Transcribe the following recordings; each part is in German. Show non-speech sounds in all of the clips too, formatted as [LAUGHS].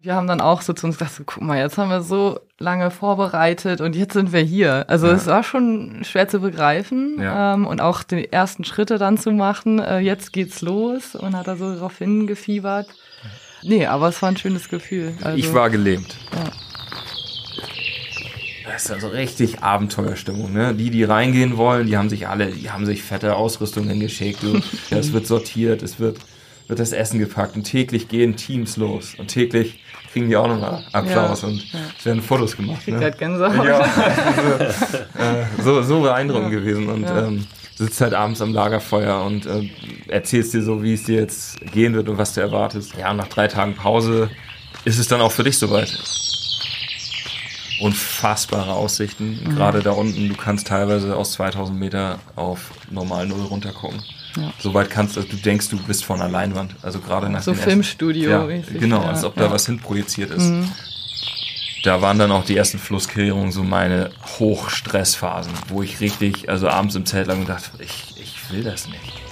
Wir haben dann auch so zu uns gedacht, guck mal, jetzt haben wir so lange vorbereitet und jetzt sind wir hier. Also ja. es war schon schwer zu begreifen ja. ähm, und auch die ersten Schritte dann zu machen. Äh, jetzt geht's los und hat da so darauf hingefiebert. Nee, aber es war ein schönes Gefühl. Also, ich war gelähmt. Ja. Das ist also richtig Abenteuerstimmung, ne? Die, die reingehen wollen, die haben sich alle, die haben sich fette Ausrüstungen geschickt. ja, es [LAUGHS] wird sortiert, es wird, wird das Essen gepackt und täglich gehen Teams los und täglich kriegen die auch nochmal Applaus ja, und ja. es werden Fotos gemacht. Ich ne? Gänsehaut. Ja, [LAUGHS] also, äh, so, so beeindruckend ja. gewesen und ähm, sitzt halt abends am Lagerfeuer und äh, erzählst dir so, wie es dir jetzt gehen wird und was du erwartest. Ja, nach drei Tagen Pause ist es dann auch für dich soweit. Unfassbare Aussichten, mhm. gerade da unten. Du kannst teilweise aus 2000 Meter auf normal Null runtergucken. Ja. Soweit kannst du, also du denkst, du bist vor einer Leinwand. Also gerade nach So Filmstudio. Ja, richtig, genau, ja. als ob da was hinprojiziert ist. Mhm. Da waren dann auch die ersten Flussklärungen so meine Hochstressphasen, wo ich richtig, also abends im Zelt lag und dachte, ich, ich will das nicht.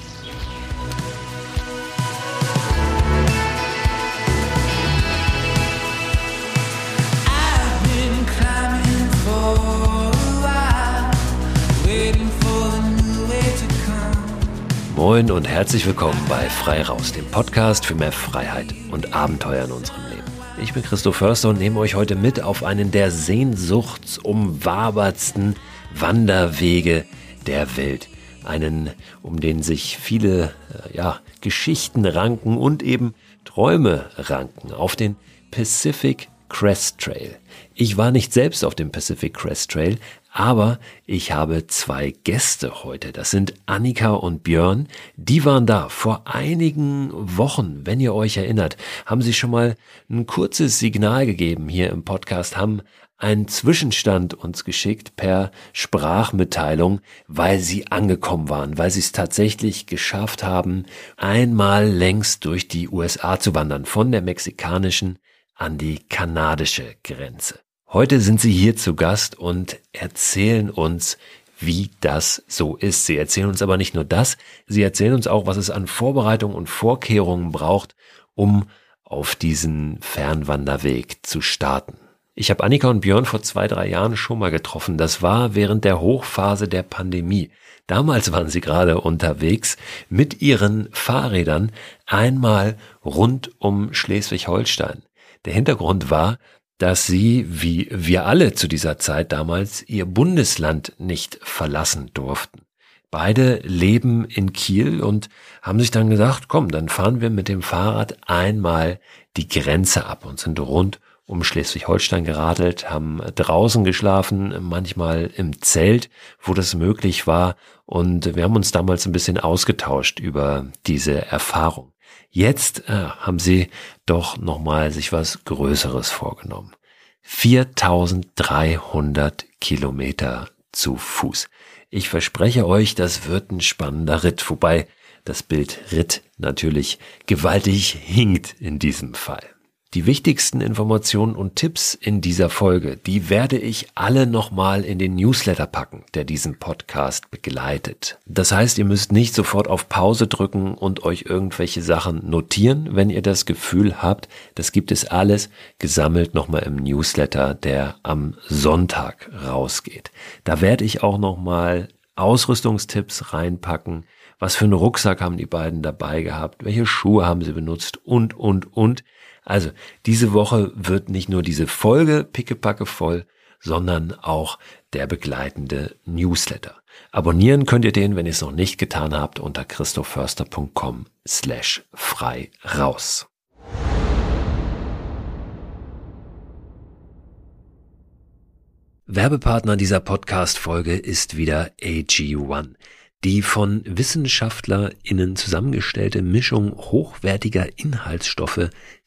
Moin und herzlich willkommen bei Frei Raus, dem Podcast für mehr Freiheit und Abenteuer in unserem Leben. Ich bin Christoph Förster und nehme euch heute mit auf einen der sehnsuchtsumwabertsten Wanderwege der Welt. Einen, um den sich viele äh, ja, Geschichten ranken und eben Träume ranken. Auf den Pacific Crest Trail. Ich war nicht selbst auf dem Pacific Crest Trail, aber ich habe zwei Gäste heute. Das sind Annika und Björn. Die waren da vor einigen Wochen, wenn ihr euch erinnert, haben sie schon mal ein kurzes Signal gegeben hier im Podcast, haben einen Zwischenstand uns geschickt per Sprachmitteilung, weil sie angekommen waren, weil sie es tatsächlich geschafft haben, einmal längst durch die USA zu wandern, von der mexikanischen an die kanadische Grenze. Heute sind Sie hier zu Gast und erzählen uns, wie das so ist. Sie erzählen uns aber nicht nur das, Sie erzählen uns auch, was es an Vorbereitung und Vorkehrungen braucht, um auf diesen Fernwanderweg zu starten. Ich habe Annika und Björn vor zwei, drei Jahren schon mal getroffen. Das war während der Hochphase der Pandemie. Damals waren sie gerade unterwegs mit ihren Fahrrädern einmal rund um Schleswig-Holstein. Der Hintergrund war, dass sie, wie wir alle zu dieser Zeit damals, ihr Bundesland nicht verlassen durften. Beide leben in Kiel und haben sich dann gesagt, komm, dann fahren wir mit dem Fahrrad einmal die Grenze ab und sind rund um Schleswig-Holstein geradelt, haben draußen geschlafen, manchmal im Zelt, wo das möglich war. Und wir haben uns damals ein bisschen ausgetauscht über diese Erfahrung. Jetzt äh, haben sie doch nochmal sich was Größeres vorgenommen. 4300 Kilometer zu Fuß. Ich verspreche euch, das wird ein spannender Ritt, wobei das Bild Ritt natürlich gewaltig hinkt in diesem Fall. Die wichtigsten Informationen und Tipps in dieser Folge, die werde ich alle nochmal in den Newsletter packen, der diesen Podcast begleitet. Das heißt, ihr müsst nicht sofort auf Pause drücken und euch irgendwelche Sachen notieren, wenn ihr das Gefühl habt, das gibt es alles gesammelt nochmal im Newsletter, der am Sonntag rausgeht. Da werde ich auch nochmal Ausrüstungstipps reinpacken. Was für einen Rucksack haben die beiden dabei gehabt? Welche Schuhe haben sie benutzt? Und, und, und. Also, diese Woche wird nicht nur diese Folge pickepacke voll, sondern auch der begleitende Newsletter. Abonnieren könnt ihr den, wenn ihr es noch nicht getan habt, unter christophförster.com slash frei raus. Werbepartner dieser Podcast-Folge ist wieder AG1. Die von WissenschaftlerInnen zusammengestellte Mischung hochwertiger Inhaltsstoffe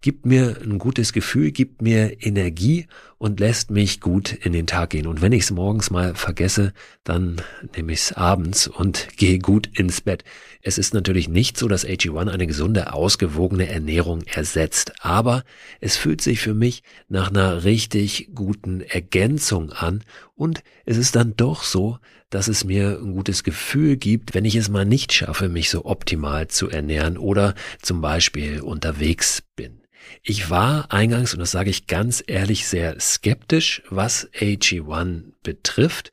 Gibt mir ein gutes Gefühl, gibt mir Energie und lässt mich gut in den Tag gehen. Und wenn ich es morgens mal vergesse, dann nehme ich es abends und gehe gut ins Bett. Es ist natürlich nicht so, dass AG1 eine gesunde, ausgewogene Ernährung ersetzt, aber es fühlt sich für mich nach einer richtig guten Ergänzung an und es ist dann doch so, dass es mir ein gutes Gefühl gibt, wenn ich es mal nicht schaffe, mich so optimal zu ernähren oder zum Beispiel unterwegs bin. Ich war eingangs, und das sage ich ganz ehrlich, sehr skeptisch, was AG1 betrifft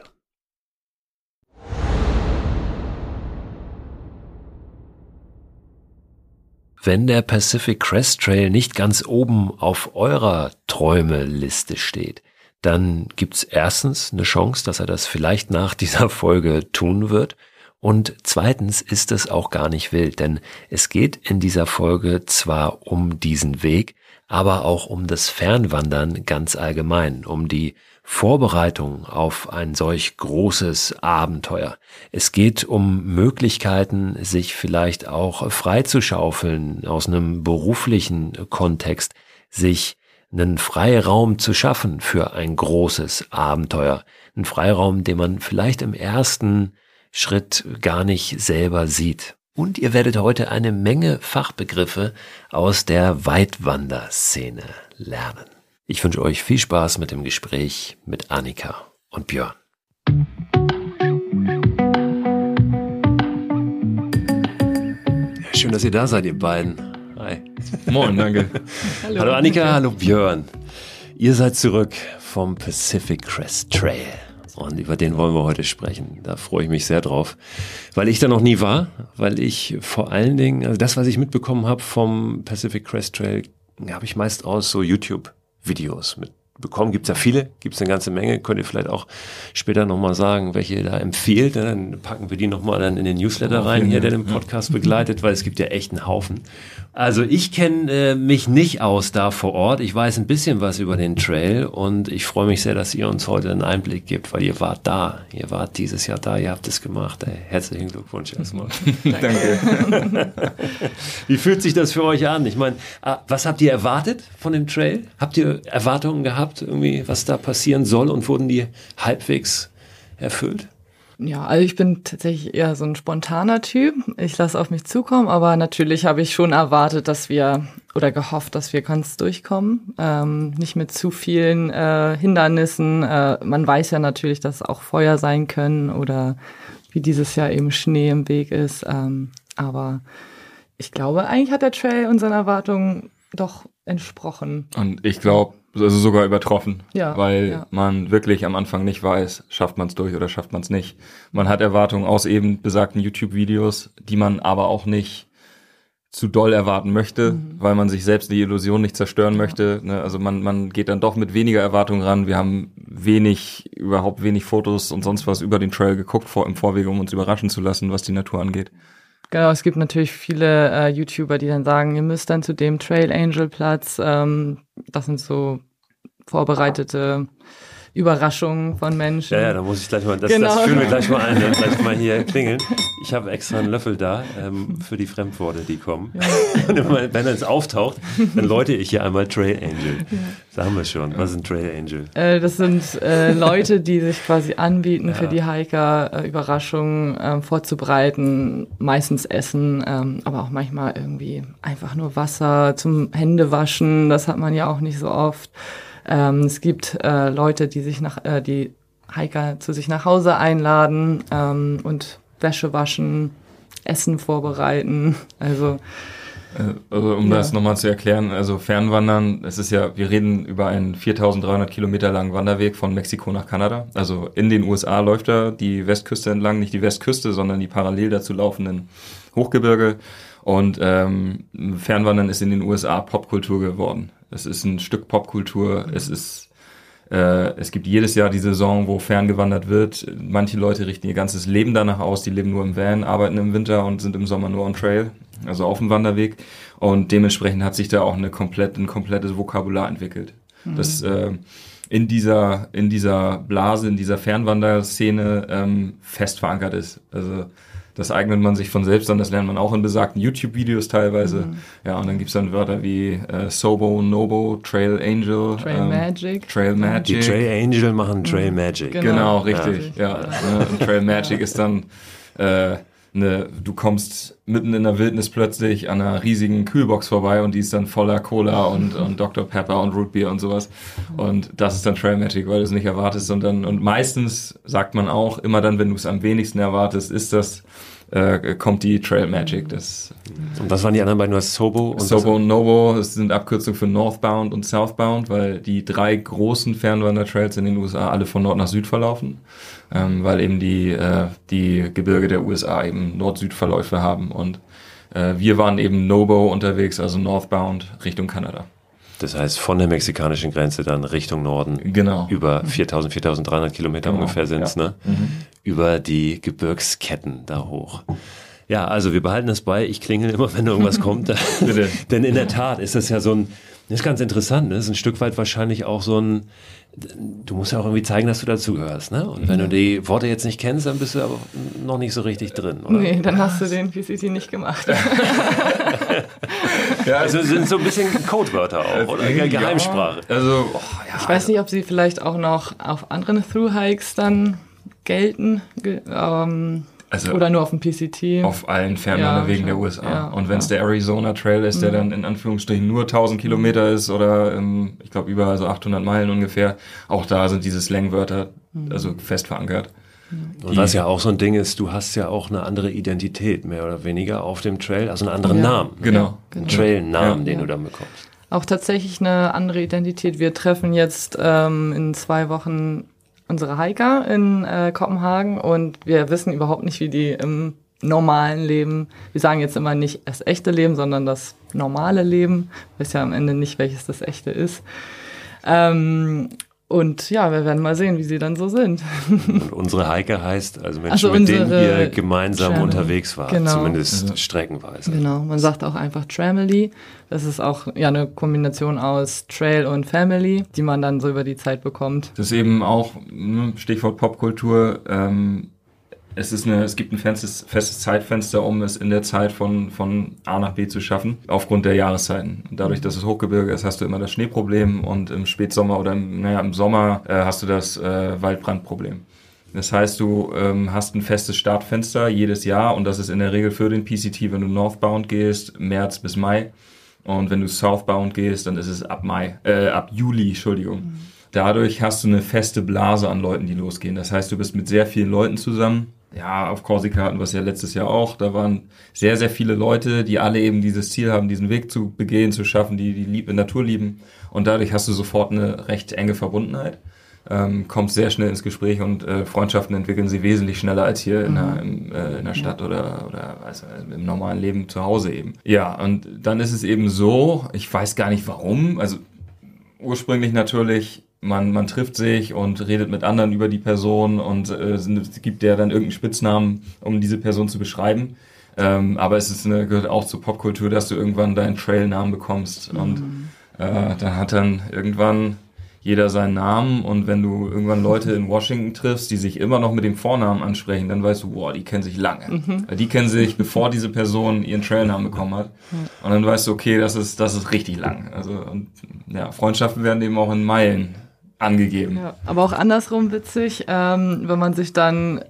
Wenn der Pacific Crest Trail nicht ganz oben auf eurer Träumeliste steht, dann gibt's erstens eine Chance, dass er das vielleicht nach [LAUGHS] dieser Folge tun wird. Und zweitens ist es auch gar nicht wild, denn es geht in dieser Folge zwar um diesen Weg, aber auch um das Fernwandern ganz allgemein, um die Vorbereitung auf ein solch großes Abenteuer. Es geht um Möglichkeiten, sich vielleicht auch freizuschaufeln aus einem beruflichen Kontext, sich einen Freiraum zu schaffen für ein großes Abenteuer. Ein Freiraum, den man vielleicht im ersten Schritt gar nicht selber sieht. Und ihr werdet heute eine Menge Fachbegriffe aus der Weitwanderszene lernen. Ich wünsche euch viel Spaß mit dem Gespräch mit Annika und Björn. Schön, dass ihr da seid, ihr beiden. Hi. Moin, danke. [LAUGHS] hallo. hallo Annika, hallo Björn. Ihr seid zurück vom Pacific Crest Trail. Und über den wollen wir heute sprechen. Da freue ich mich sehr drauf, weil ich da noch nie war, weil ich vor allen Dingen, also das, was ich mitbekommen habe vom Pacific Crest Trail, habe ich meist aus so YouTube Videos mit bekommen. Gibt es ja viele, gibt es eine ganze Menge. Könnt ihr vielleicht auch später nochmal sagen, welche ihr da empfiehlt. Dann packen wir die nochmal dann in den Newsletter rein, hier, der den Podcast begleitet, weil es gibt ja echt einen Haufen. Also ich kenne äh, mich nicht aus da vor Ort. Ich weiß ein bisschen was über den Trail und ich freue mich sehr, dass ihr uns heute einen Einblick gibt, weil ihr wart da. Ihr wart dieses Jahr da, ihr habt es gemacht. Ey, herzlichen Glückwunsch erstmal. [LAUGHS] Danke. [LAUGHS] Wie fühlt sich das für euch an? Ich meine, ah, was habt ihr erwartet von dem Trail? Habt ihr Erwartungen gehabt, irgendwie, was da passieren soll und wurden die halbwegs erfüllt? Ja, also ich bin tatsächlich eher so ein spontaner Typ. Ich lasse auf mich zukommen, aber natürlich habe ich schon erwartet, dass wir oder gehofft, dass wir ganz durchkommen. Ähm, nicht mit zu vielen äh, Hindernissen. Äh, man weiß ja natürlich, dass auch Feuer sein können oder wie dieses Jahr eben Schnee im Weg ist. Ähm, aber ich glaube, eigentlich hat der Trail unseren Erwartungen doch entsprochen. Und ich glaube, also sogar übertroffen, ja, weil ja. man wirklich am Anfang nicht weiß, schafft man es durch oder schafft man es nicht. Man hat Erwartungen aus eben besagten YouTube-Videos, die man aber auch nicht zu doll erwarten möchte, mhm. weil man sich selbst die Illusion nicht zerstören ja. möchte. Ne? Also man, man geht dann doch mit weniger Erwartungen ran. Wir haben wenig, überhaupt wenig Fotos und sonst was über den Trail geguckt vor, im Vorwege, um uns überraschen zu lassen, was die Natur angeht. Genau, es gibt natürlich viele äh, YouTuber, die dann sagen, ihr müsst dann zu dem Trail Angel Platz. Ähm, das sind so vorbereitete Überraschungen von Menschen. Ja, ja, da muss ich gleich mal, das, genau. das führen wir gleich mal ein, gleich mal hier klingeln. Ich habe extra einen Löffel da ähm, für die Fremdworte, die kommen. Ja. [LAUGHS] Wenn er es auftaucht, dann läute ich hier einmal Trail Angel. Ja. Sagen wir schon, was ist ein Trail Angel? Äh, das sind äh, Leute, die sich quasi anbieten, ja. für die Hiker äh, Überraschungen ähm, vorzubereiten, meistens Essen, ähm, aber auch manchmal irgendwie einfach nur Wasser zum Händewaschen. Das hat man ja auch nicht so oft. Ähm, es gibt äh, Leute, die sich nach, äh, die Hiker zu sich nach Hause einladen ähm, und Wäsche waschen, Essen vorbereiten. Also äh, also um ja. das nochmal zu erklären, also Fernwandern, es ist ja, wir reden über einen 4300 Kilometer langen Wanderweg von Mexiko nach Kanada. Also in den USA läuft er die Westküste entlang, nicht die Westküste, sondern die parallel dazu laufenden Hochgebirge. Und ähm, Fernwandern ist in den USA Popkultur geworden. Es ist ein Stück Popkultur. Es ist äh, es gibt jedes Jahr die Saison, wo ferngewandert wird. Manche Leute richten ihr ganzes Leben danach aus. Die leben nur im Van, arbeiten im Winter und sind im Sommer nur on Trail, also auf dem Wanderweg. Und dementsprechend hat sich da auch eine komplett, ein komplettes Vokabular entwickelt. Mhm. Das äh, in dieser in dieser Blase, in dieser Fernwanderszene ähm, fest verankert ist. Also das eignet man sich von selbst an, das lernt man auch in besagten YouTube-Videos teilweise. Mhm. Ja, und dann gibt's dann Wörter wie äh, Sobo, Nobo, Trail Angel. Trail ähm, Magic. Trail Magic. Die Trail Angel machen Trail mhm. Magic. Genau, genau richtig. Ja. ja. Ne, und Trail Magic ist dann äh, ne, du kommst mitten in der Wildnis plötzlich an einer riesigen Kühlbox vorbei und die ist dann voller Cola und, und Dr. Pepper und Root Beer und sowas. Und das ist dann Trail Magic, weil du es nicht erwartest. Und dann, und meistens sagt man auch, immer dann, wenn du es am wenigsten erwartest, ist das äh, kommt die Trail Magic. Das, und was waren die anderen beiden? Du hast Sobo und Sobo und Novo. Das sind Abkürzungen für Northbound und Southbound, weil die drei großen Fernwandertrails in den USA alle von Nord nach Süd verlaufen, ähm, weil eben die, äh, die Gebirge der USA eben Nord-Süd-Verläufe haben. Und äh, wir waren eben Nobo unterwegs, also Northbound Richtung Kanada. Das heißt, von der mexikanischen Grenze dann Richtung Norden. Genau. Über 4000, 4300 Kilometer genau. ungefähr sind's ja. ne? Mhm. Über die Gebirgsketten da hoch. Ja, also wir behalten das bei. Ich klingel immer, wenn irgendwas [LAUGHS] kommt. Bitte. Denn in der Tat ist das ja so ein, das ist ganz interessant, ne? Das ist ein Stück weit wahrscheinlich auch so ein, du musst ja auch irgendwie zeigen, dass du dazugehörst, ne? Und wenn du die Worte jetzt nicht kennst, dann bist du aber noch nicht so richtig drin, oder? Nee, dann hast du den PCT nicht gemacht. ja, [LAUGHS] also sind so ein bisschen Codewörter auch, oder? Ja, Geheimsprache. Also, oh, ja. Ich weiß nicht, ob sie vielleicht auch noch auf anderen Through-Hikes dann gelten. Ähm, also Oder nur auf dem PCT. Auf allen Fernwanderwegen ja, der USA. Ja, und wenn es ja. der Arizona Trail ist, der mhm. dann in Anführungsstrichen nur 1000 Kilometer ist oder ähm, ich glaube über so 800 Meilen ungefähr, auch da sind diese Slangwörter mhm. also fest verankert. Und was ja auch so ein Ding ist, du hast ja auch eine andere Identität, mehr oder weniger auf dem Trail, also einen anderen Namen. Genau. Einen Trail-Namen, den du dann bekommst. Auch tatsächlich eine andere Identität. Wir treffen jetzt ähm, in zwei Wochen unsere Hiker in äh, Kopenhagen und wir wissen überhaupt nicht, wie die im normalen Leben, wir sagen jetzt immer nicht das echte Leben, sondern das normale Leben, weiß ja am Ende nicht, welches das echte ist. Ähm, und ja, wir werden mal sehen, wie sie dann so sind. Und unsere Hiker heißt also Menschen, also mit denen ihr gemeinsam Channel. unterwegs wart, genau. zumindest ja. streckenweise. Genau, man sagt auch einfach Tramily. Das ist auch ja eine Kombination aus Trail und Family, die man dann so über die Zeit bekommt. Das ist eben auch ne, Stichwort Popkultur. Ähm, es, ist eine, es gibt ein festes, festes Zeitfenster, um es in der Zeit von, von A nach B zu schaffen, aufgrund der Jahreszeiten. Dadurch, dass es Hochgebirge ist, hast du immer das Schneeproblem und im Spätsommer oder im, naja, im Sommer äh, hast du das äh, Waldbrandproblem. Das heißt, du ähm, hast ein festes Startfenster jedes Jahr und das ist in der Regel für den PCT, wenn du Northbound gehst, März bis Mai. Und wenn du Southbound gehst, dann ist es ab Mai, äh, ab Juli, Entschuldigung. Mhm. Dadurch hast du eine feste Blase an Leuten, die losgehen. Das heißt, du bist mit sehr vielen Leuten zusammen ja, auf Korsika hatten wir es ja letztes Jahr auch. Da waren sehr, sehr viele Leute, die alle eben dieses Ziel haben, diesen Weg zu begehen, zu schaffen, die die Liebe, Natur lieben. Und dadurch hast du sofort eine recht enge Verbundenheit. Ähm, kommst sehr schnell ins Gespräch und äh, Freundschaften entwickeln sie wesentlich schneller als hier in, der, mhm. im, äh, in der Stadt oder, oder also im normalen Leben zu Hause eben. Ja, und dann ist es eben so, ich weiß gar nicht warum, also ursprünglich natürlich man, man trifft sich und redet mit anderen über die Person und äh, gibt der dann irgendeinen Spitznamen, um diese Person zu beschreiben. Ähm, aber es ist eine, gehört auch zur Popkultur, dass du irgendwann deinen Trailnamen bekommst. Mhm. Und äh, dann hat dann irgendwann jeder seinen Namen und wenn du irgendwann Leute in Washington triffst, die sich immer noch mit dem Vornamen ansprechen, dann weißt du, boah, die kennen sich lange. Mhm. Die kennen sich, bevor diese Person ihren Trailnamen bekommen hat. Und dann weißt du, okay, das ist, das ist richtig lang. Also, und, ja, Freundschaften werden eben auch in Meilen angegeben. Ja, aber auch andersrum witzig, ähm, wenn man sich dann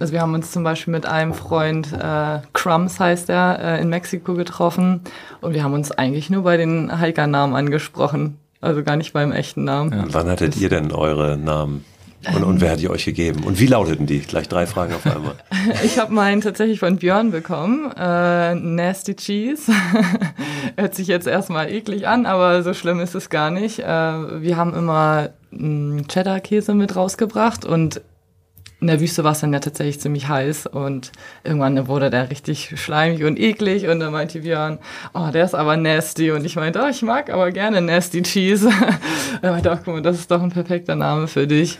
also wir haben uns zum Beispiel mit einem Freund, äh, Crumbs heißt er, äh, in Mexiko getroffen und wir haben uns eigentlich nur bei den Hiker-Namen angesprochen. Also gar nicht beim echten Namen. Ja. Wann hattet ihr denn eure Namen? Und, und wer hat die euch gegeben? Und wie lauteten die? Gleich drei Fragen auf einmal. [LAUGHS] ich habe meinen tatsächlich von Björn bekommen. Äh, Nasty Cheese. [LAUGHS] Hört sich jetzt erstmal eklig an, aber so schlimm ist es gar nicht. Äh, wir haben immer Cheddar-Käse mit rausgebracht und in der Wüste war es dann ja tatsächlich ziemlich heiß und irgendwann wurde der richtig schleimig und eklig und dann meinte Björn, oh, der ist aber nasty und ich meinte, oh, ich mag aber gerne nasty cheese. er meinte, auch, guck mal, das ist doch ein perfekter Name für dich.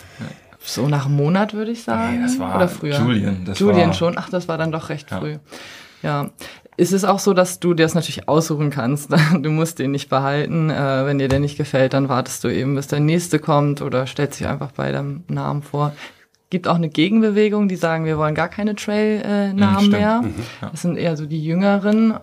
So nach einem Monat würde ich sagen. Nee, das war Oder früher. Julian. Das Julian war schon. Ach, das war dann doch recht ja. früh. Ja. Ist es auch so, dass du dir das natürlich aussuchen kannst? [LAUGHS] Du musst den nicht behalten. Äh, wenn dir der nicht gefällt, dann wartest du eben, bis der nächste kommt oder stellst dich einfach bei deinem Namen vor gibt auch eine Gegenbewegung, die sagen, wir wollen gar keine Trail-Namen mhm, mehr. Mhm, ja. Das sind eher so die Jüngeren,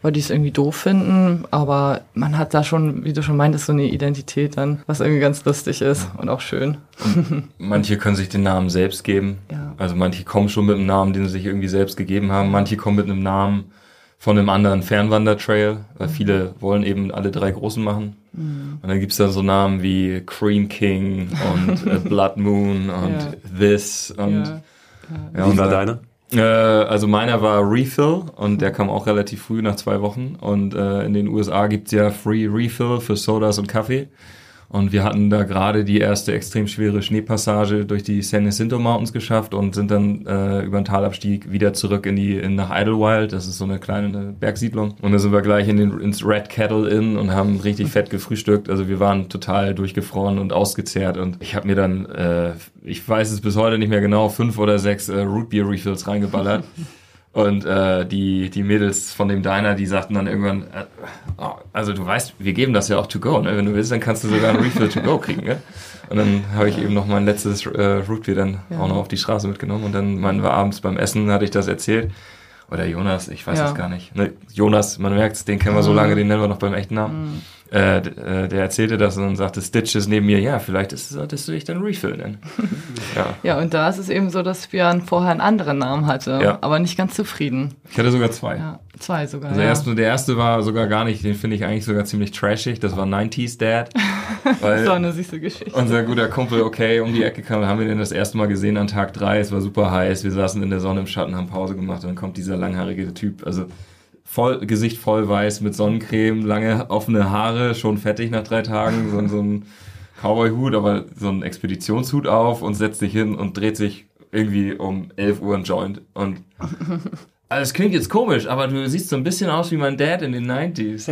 weil die es irgendwie doof finden. Aber man hat da schon, wie du schon meintest, so eine Identität dann, was irgendwie ganz lustig ist und auch schön. Und manche können sich den Namen selbst geben. Ja. Also manche kommen schon mit einem Namen, den sie sich irgendwie selbst gegeben haben. Manche kommen mit einem Namen von einem anderen Fernwandertrail, weil mhm. viele wollen eben alle drei großen machen. Mhm. Und dann gibt's dann so Namen wie Cream King und äh, [LAUGHS] Blood Moon und ja. This und ja. Ja, Wie war deiner? Äh, also meiner war Refill und der kam auch relativ früh nach zwei Wochen. Und äh, in den USA gibt's ja Free Refill für Sodas und Kaffee. Und wir hatten da gerade die erste extrem schwere Schneepassage durch die San Jacinto Mountains geschafft und sind dann äh, über den Talabstieg wieder zurück in die in, nach Idlewild. Das ist so eine kleine Bergsiedlung. Und da sind wir gleich in den, ins Red Kettle Inn und haben richtig fett gefrühstückt. Also wir waren total durchgefroren und ausgezehrt. Und ich habe mir dann, äh, ich weiß es bis heute nicht mehr genau, fünf oder sechs äh, Root Beer Refills reingeballert. Und äh, die, die Mädels von dem Diner, die sagten dann irgendwann, äh, oh, also du weißt, wir geben das ja auch to go, ne? Wenn du willst, dann kannst du sogar ein Refill to go kriegen, ne? Und dann habe ich eben noch mein letztes äh, Rootbeer dann ja. auch noch auf die Straße mitgenommen und dann meinen wir abends beim Essen, hatte ich das erzählt. Oder Jonas, ich weiß es ja. gar nicht. Ne, Jonas, man merkt den kennen wir so mhm. lange, den nennen wir noch beim echten Namen. Mhm äh, äh, der erzählte das und sagte, Stitch ist neben mir, ja, vielleicht ist, solltest du dich dann Refill nennen. [LAUGHS] ja. ja, und da ist es eben so, dass Björn vorher einen anderen Namen hatte, ja. aber nicht ganz zufrieden. Ich hatte sogar zwei. Ja, zwei sogar. Also ja. erst, der erste war sogar gar nicht, den finde ich eigentlich sogar ziemlich trashig, das war 90s Dad. [LAUGHS] Weil so eine süße Geschichte. Unser guter Kumpel, okay, um die Ecke kam, haben wir den das erste Mal gesehen an Tag drei, es war super heiß, wir saßen in der Sonne im Schatten, haben Pause gemacht und dann kommt dieser langhaarige Typ, also voll, Gesicht voll weiß mit Sonnencreme, lange offene Haare, schon fettig nach drei Tagen, so, so ein Cowboy-Hut, aber so ein Expeditionshut auf und setzt sich hin und dreht sich irgendwie um 11 Uhr ein Joint und [LAUGHS] also es klingt jetzt komisch, aber du siehst so ein bisschen aus wie mein Dad in den 90s.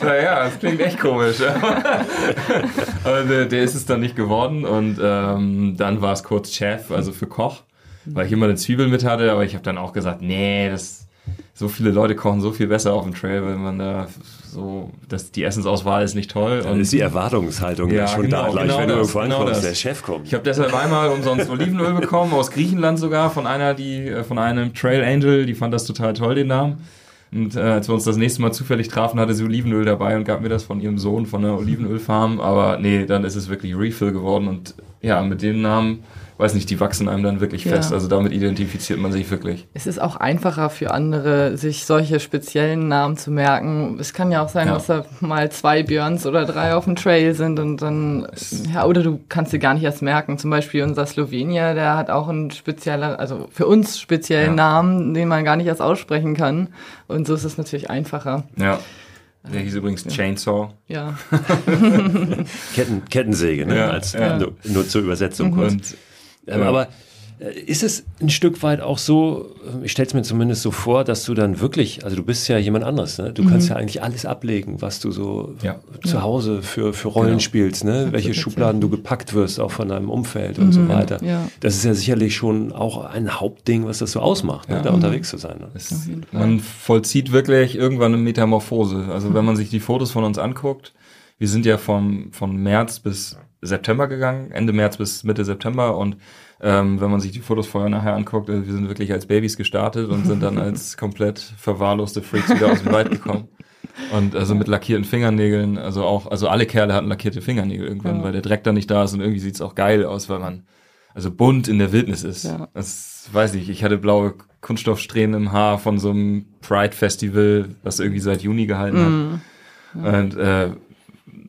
naja, das klingt echt komisch. [LAUGHS] aber der, der, ist es dann nicht geworden und ähm, dann war es kurz Chef, also für Koch weil ich immer eine Zwiebel mit hatte, aber ich habe dann auch gesagt, nee, das so viele Leute kochen so viel besser auf dem Trail, wenn man da so, dass die Essensauswahl ist nicht toll. Dann und ist die Erwartungshaltung ja, schon genau, da, gleich genau wenn das, du irgendwo genau ankommst, der Chef kommt. Ich habe deshalb einmal umsonst Olivenöl bekommen, aus Griechenland sogar, von einer, die, äh, von einem Trail Angel, die fand das total toll, den Namen. Und äh, als wir uns das nächste Mal zufällig trafen, hatte sie Olivenöl dabei und gab mir das von ihrem Sohn von der Olivenölfarm. Aber nee, dann ist es wirklich Refill geworden und ja, mit dem Namen weiß nicht, die wachsen einem dann wirklich fest. Ja. Also damit identifiziert man sich wirklich. Es ist auch einfacher für andere, sich solche speziellen Namen zu merken. Es kann ja auch sein, ja. dass da mal zwei Björns oder drei auf dem Trail sind und dann, ja, oder du kannst sie gar nicht erst merken. Zum Beispiel unser Slowenier, der hat auch einen spezieller, also für uns speziellen ja. Namen, den man gar nicht erst aussprechen kann. Und so ist es natürlich einfacher. Ja. Der hieß übrigens ja. Chainsaw. Ja. [LAUGHS] Ketten, Kettensäge, ne? Ja, Als, ja. Nur, nur, zur Übersetzung kurz. Und ähm, ja. Aber äh, ist es ein Stück weit auch so, äh, ich stelle es mir zumindest so vor, dass du dann wirklich, also du bist ja jemand anderes, ne? du mhm. kannst ja eigentlich alles ablegen, was du so ja. zu Hause für, für Rollen genau. spielst, ne? welche Schubladen du gepackt wirst, auch von deinem Umfeld mhm. und so mhm. weiter. Ja. Das ist ja sicherlich schon auch ein Hauptding, was das so ausmacht, ne? da unterwegs zu sein. Ne? Es, man vollzieht wirklich irgendwann eine Metamorphose. Also wenn man sich die Fotos von uns anguckt, wir sind ja vom, von März bis September gegangen, Ende März bis Mitte September und ähm, wenn man sich die Fotos vorher nachher anguckt, also wir sind wirklich als Babys gestartet und sind dann als [LAUGHS] komplett verwahrloste Freaks wieder aus dem Wald gekommen. Und also mit lackierten Fingernägeln, also auch, also alle Kerle hatten lackierte Fingernägel irgendwann, ja. weil der Dreck da nicht da ist und irgendwie sieht's auch geil aus, weil man also bunt in der Wildnis ist. Ja. Das weiß ich, ich hatte blaue Kunststoffsträhnen im Haar von so einem Pride-Festival, was irgendwie seit Juni gehalten hat. Mhm. Ja. Und äh,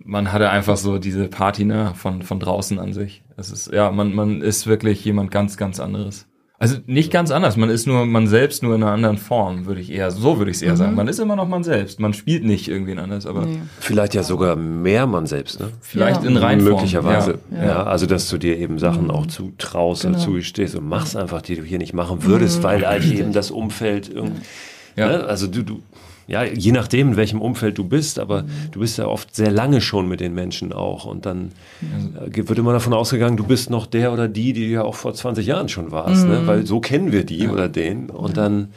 man hatte einfach so diese Patina von, von draußen an sich. Es ist, ja, man, man ist wirklich jemand ganz, ganz anderes. Also nicht ganz anders, man ist nur man selbst, nur in einer anderen Form, würde ich eher, so würde ich es eher mhm. sagen. Man ist immer noch man selbst, man spielt nicht irgendwen anders, aber. Nee. Vielleicht ja sogar mehr man selbst, ne? Vielleicht ja. in Reinform. Möglicherweise, ja. ja. Also, dass du dir eben Sachen mhm. auch zutraust genau. und zugestehst und machst einfach, die du hier nicht machen würdest, mhm. weil eigentlich eben das Umfeld irgendwie, ja. Ne? Also du, du, ja, je nachdem, in welchem Umfeld du bist, aber du bist ja oft sehr lange schon mit den Menschen auch und dann mhm. wird immer davon ausgegangen, du bist noch der oder die, die ja auch vor 20 Jahren schon warst, ne? mhm. ne? weil so kennen wir die ja. oder den und dann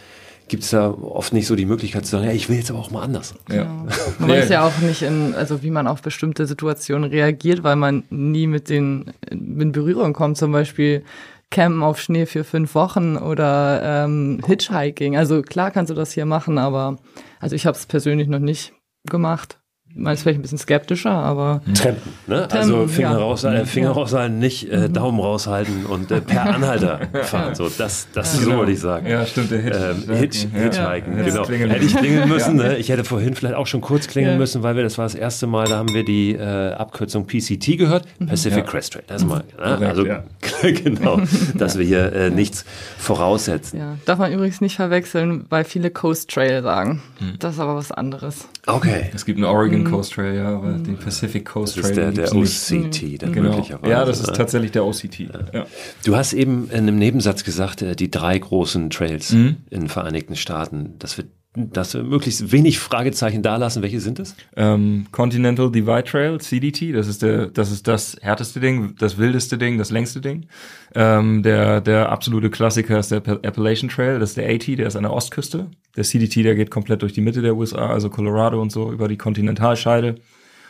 gibt es da oft nicht so die Möglichkeit zu sagen, ja, ich will jetzt aber auch mal anders. Ja. Genau. Man weiß ja auch nicht, in, also wie man auf bestimmte Situationen reagiert, weil man nie mit den in Berührung kommt. Zum Beispiel Campen auf Schnee für fünf Wochen oder ähm, Hitchhiking. Also klar kannst du das hier machen, aber also ich habe es persönlich noch nicht gemacht. Man ist vielleicht ein bisschen skeptischer, aber. Trampen, ne? Tempen, also Finger, ja. raus, äh, Finger ja. raushalten, nicht äh, mhm. Daumen raushalten und äh, per [LAUGHS] Anhalter fahren. So, das, das ja, so genau. würde ich sagen. Ja, stimmt, der Hitch. Ähm, Hitch, Hitchhiken, genau. Hätte ich klingeln müssen, ne? Ich hätte vorhin vielleicht auch schon kurz klingeln müssen, weil wir, das war das erste Mal, da haben wir die äh, Abkürzung PCT gehört. Mhm. Pacific Crest Trail. Das mal, ne? Also, [LAUGHS] genau, [LAUGHS] dass wir hier äh, nichts voraussetzen. Ja, darf man übrigens nicht verwechseln, weil viele Coast Trail sagen. Hm. Das ist aber was anderes. Okay. Es gibt einen Oregon mhm. Coast Trail, ja, aber den Pacific Coast Trail. Das ist der, der OCT, dann genau. möglicherweise. Ja, das ist tatsächlich der OCT. Ja. Du hast eben in einem Nebensatz gesagt, äh, die drei großen Trails mhm. in den Vereinigten Staaten, das wird dass wir möglichst wenig Fragezeichen da lassen. Welche sind es? Ähm, Continental Divide Trail, CDT, das ist der, das ist das härteste Ding, das wildeste Ding, das längste Ding. Ähm, der, der absolute Klassiker ist der Appalachian Trail, das ist der AT, der ist an der Ostküste. Der CDT, der geht komplett durch die Mitte der USA, also Colorado und so, über die Kontinentalscheide.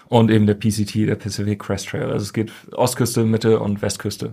Und eben der PCT, der Pacific Crest Trail. Also es geht Ostküste, Mitte und Westküste.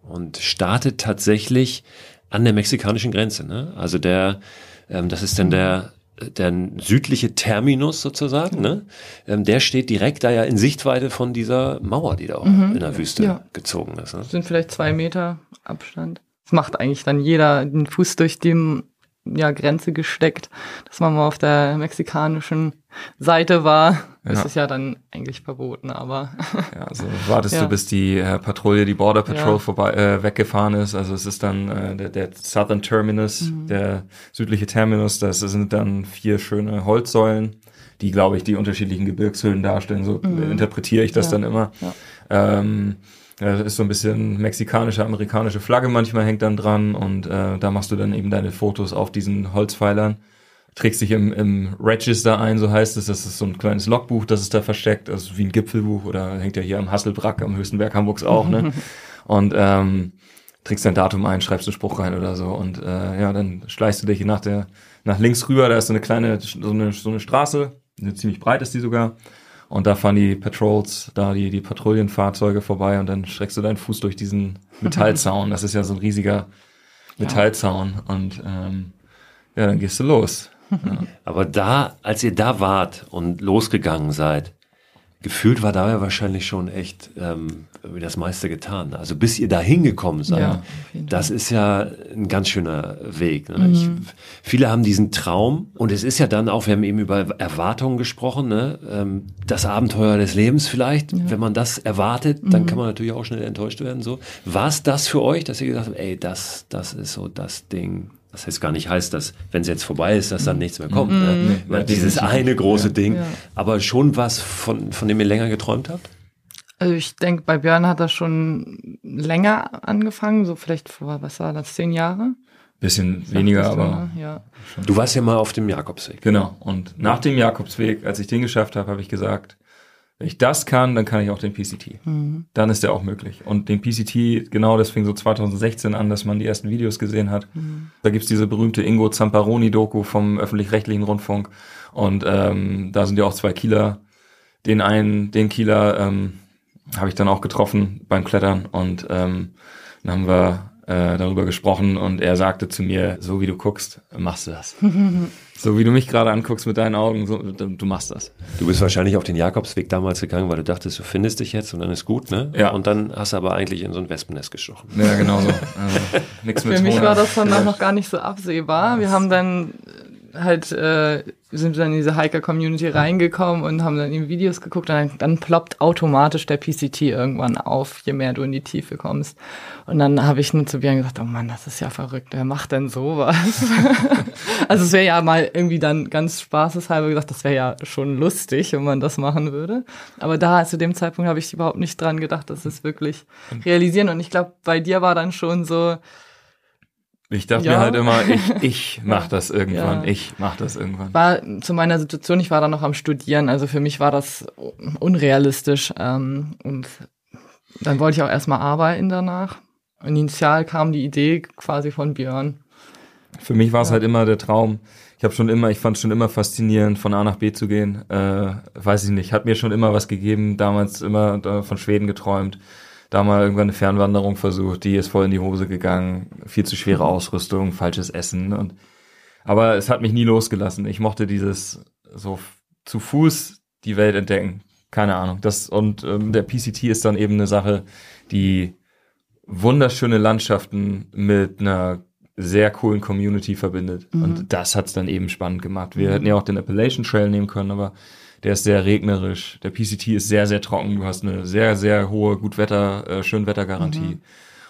Und startet tatsächlich an der mexikanischen Grenze, ne? Also der ähm, das ist dann der der südliche Terminus sozusagen, ne? Ähm, der steht direkt da ja in Sichtweite von dieser Mauer, die da mhm. in der Wüste ja. gezogen ist. Ne? Das sind vielleicht zwei Meter Abstand. Das macht eigentlich dann jeder den Fuß durch die ja, Grenze gesteckt, dass man mal auf der mexikanischen Seite war. Ja. ist ja dann eigentlich verboten, aber. [LAUGHS] ja, also wartest ja. du, bis die äh, Patrouille, die Border Patrol ja. vorbei, äh, weggefahren ist. Also es ist dann äh, der, der Southern Terminus, mhm. der südliche Terminus. Das sind dann vier schöne Holzsäulen, die, glaube ich, die unterschiedlichen Gebirgshöhen darstellen. So mhm. interpretiere ich das dann immer. Ähm, ja, das ist so ein bisschen mexikanische, amerikanische Flagge manchmal hängt dann dran und äh, da machst du dann eben deine Fotos auf diesen Holzpfeilern trägst dich im, im Register ein, so heißt es. Das ist so ein kleines Logbuch, das ist da versteckt, also wie ein Gipfelbuch oder hängt ja hier am Hasselbrack, am höchsten Berg Hamburgs auch, ne? [LAUGHS] Und ähm, trägst dein Datum ein, schreibst einen Spruch rein oder so und äh, ja, dann schleichst du dich nach der nach links rüber, da ist so eine kleine so eine, so eine Straße, eine ziemlich breit ist die sogar. Und da fahren die Patrols, da die, die Patrouillenfahrzeuge vorbei und dann schreckst du deinen Fuß durch diesen [LAUGHS] Metallzaun. Das ist ja so ein riesiger Metallzaun. Und ähm, ja, dann gehst du los. Aber da, als ihr da wart und losgegangen seid, gefühlt war da ja wahrscheinlich schon echt ähm, das meiste getan. Also bis ihr da hingekommen seid, ja, das ist ja ein ganz schöner Weg. Ne? Mhm. Ich, viele haben diesen Traum und es ist ja dann auch, wir haben eben über Erwartungen gesprochen, ne? Ähm, das Abenteuer des Lebens vielleicht. Ja. Wenn man das erwartet, dann mhm. kann man natürlich auch schnell enttäuscht werden. So, war es das für euch, dass ihr gesagt habt, ey, das, das ist so das Ding, das heißt gar nicht heißt, dass wenn es jetzt vorbei ist, dass dann mhm. nichts mehr kommt. Mhm. Ne? Weil dieses eine große ja. Ding, ja. aber schon was, von, von dem ihr länger geträumt habt? Also ich denke, bei Björn hat das schon länger angefangen, so vielleicht vor, was war das, zehn Jahre? Bisschen weniger, aber. Ja. Du warst ja mal auf dem Jakobsweg. Genau. Und nach dem Jakobsweg, als ich den geschafft habe, habe ich gesagt, wenn ich das kann, dann kann ich auch den PCT. Mhm. Dann ist der auch möglich. Und den PCT, genau das fing so 2016 an, dass man die ersten Videos gesehen hat. Mhm. Da gibt's diese berühmte Ingo Zamparoni-Doku vom öffentlich-rechtlichen Rundfunk. Und ähm, da sind ja auch zwei Kieler den einen, den Kieler, ähm, habe ich dann auch getroffen beim Klettern und ähm, dann haben wir äh, darüber gesprochen und er sagte zu mir, so wie du guckst, machst du das. [LAUGHS] so wie du mich gerade anguckst mit deinen Augen, so, du machst das. Du bist wahrscheinlich auf den Jakobsweg damals gegangen, weil du dachtest, du findest dich jetzt und dann ist gut, ne? Ja. Und dann hast du aber eigentlich in so ein Wespennest gestochen. Ja, genau so. Also, [LAUGHS] nix mit Für mich war das dann auch noch gar nicht so absehbar. Wir haben dann halt, äh, sind dann in diese Hiker-Community reingekommen und haben dann eben Videos geguckt und dann, dann ploppt automatisch der PCT irgendwann auf, je mehr du in die Tiefe kommst. Und dann habe ich nur zu Björn gesagt, oh Mann, das ist ja verrückt, wer macht denn sowas? [LAUGHS] also es wäre ja mal irgendwie dann ganz spaßeshalber gesagt, das wäre ja schon lustig, wenn man das machen würde. Aber da zu dem Zeitpunkt habe ich überhaupt nicht dran gedacht, dass es wirklich realisieren. Und ich glaube, bei dir war dann schon so, Ich dachte Ja. mir halt immer, ich, [LAUGHS] ich mach das irgendwann, Ja. ich mach das irgendwann. war zu meiner Situation, ich war dann noch am Studieren, also für mich war das unrealistisch. Ähm, und dann wollte ich auch erstmal arbeiten danach. Und initial kam die Idee quasi von Björn. Für mich war es halt immer der Traum. Ich habe schon immer, ich fand schon immer faszinierend, von A nach B zu gehen. Äh, weiß ich nicht, hat mir schon immer was gegeben. Damals immer äh, von Schweden geträumt. Da mal irgendwann eine Fernwanderung versucht, die ist voll in die Hose gegangen. Viel zu schwere Ausrüstung, falsches Essen und aber es hat mich nie losgelassen. Ich mochte dieses so zu Fuß die Welt entdecken. Keine Ahnung. Das und ähm, der PCT ist dann eben eine Sache, die wunderschöne Landschaften mit einer sehr coolen Community verbindet. Und das hat's dann eben spannend gemacht. Wir hätten ja auch den Appalachian Trail nehmen können, aber der ist sehr regnerisch. Der PCT ist sehr, sehr trocken. Du hast eine sehr, sehr hohe Gutwetter, äh, Schönwettergarantie.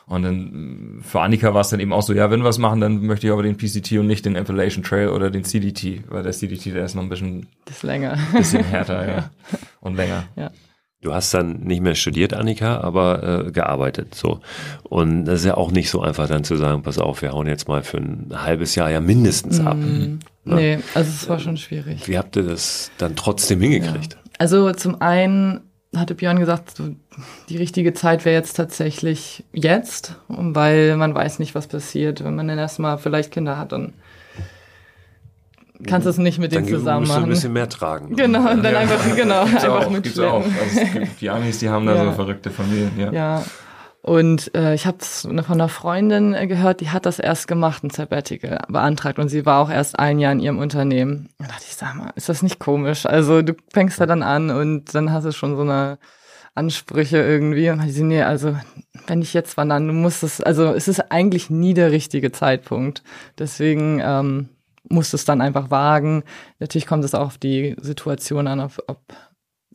Und dann, für Annika war es dann eben auch so, ja, wenn wir was machen, dann möchte ich aber den PCT und nicht den Appalachian Trail oder den CDT, weil der CDT, der ist noch ein bisschen, Das ist länger. bisschen härter, [LAUGHS] ja. Und länger. Du hast dann nicht mehr studiert, Annika, aber äh, gearbeitet so. Und das ist ja auch nicht so einfach dann zu sagen, pass auf, wir hauen jetzt mal für ein halbes Jahr ja mindestens ab. Nee, also es war schon schwierig. Wie habt ihr das dann trotzdem hingekriegt? Also zum einen hatte Björn gesagt, so, die richtige Zeit wäre jetzt tatsächlich jetzt, weil man weiß nicht, was passiert. Wenn man dann erstmal vielleicht Kinder hat, dann kannst du es nicht mit Dann denen zusammen musst du ein machen. bisschen mehr tragen. Genau, und dann einfach, genau, Gibt's einfach auch, gibt's auch. Also es gibt, die Amis, die haben da Ja. so verrückte Familien, ja. Ja. Und äh, ich habe es von einer Freundin äh, gehört, die hat das erst gemacht, ein Sabbatical beantragt und sie war auch erst ein Jahr in ihrem Unternehmen. Da dachte ich, sag mal, ist das nicht komisch? Also du fängst da dann an und dann hast du schon so eine Ansprüche irgendwie. Und sind nee, also wenn ich jetzt wandern, du musst es, also es ist eigentlich nie der richtige Zeitpunkt. Deswegen ähm, musst es dann einfach wagen. Natürlich kommt es auch auf die Situation an, ob, ob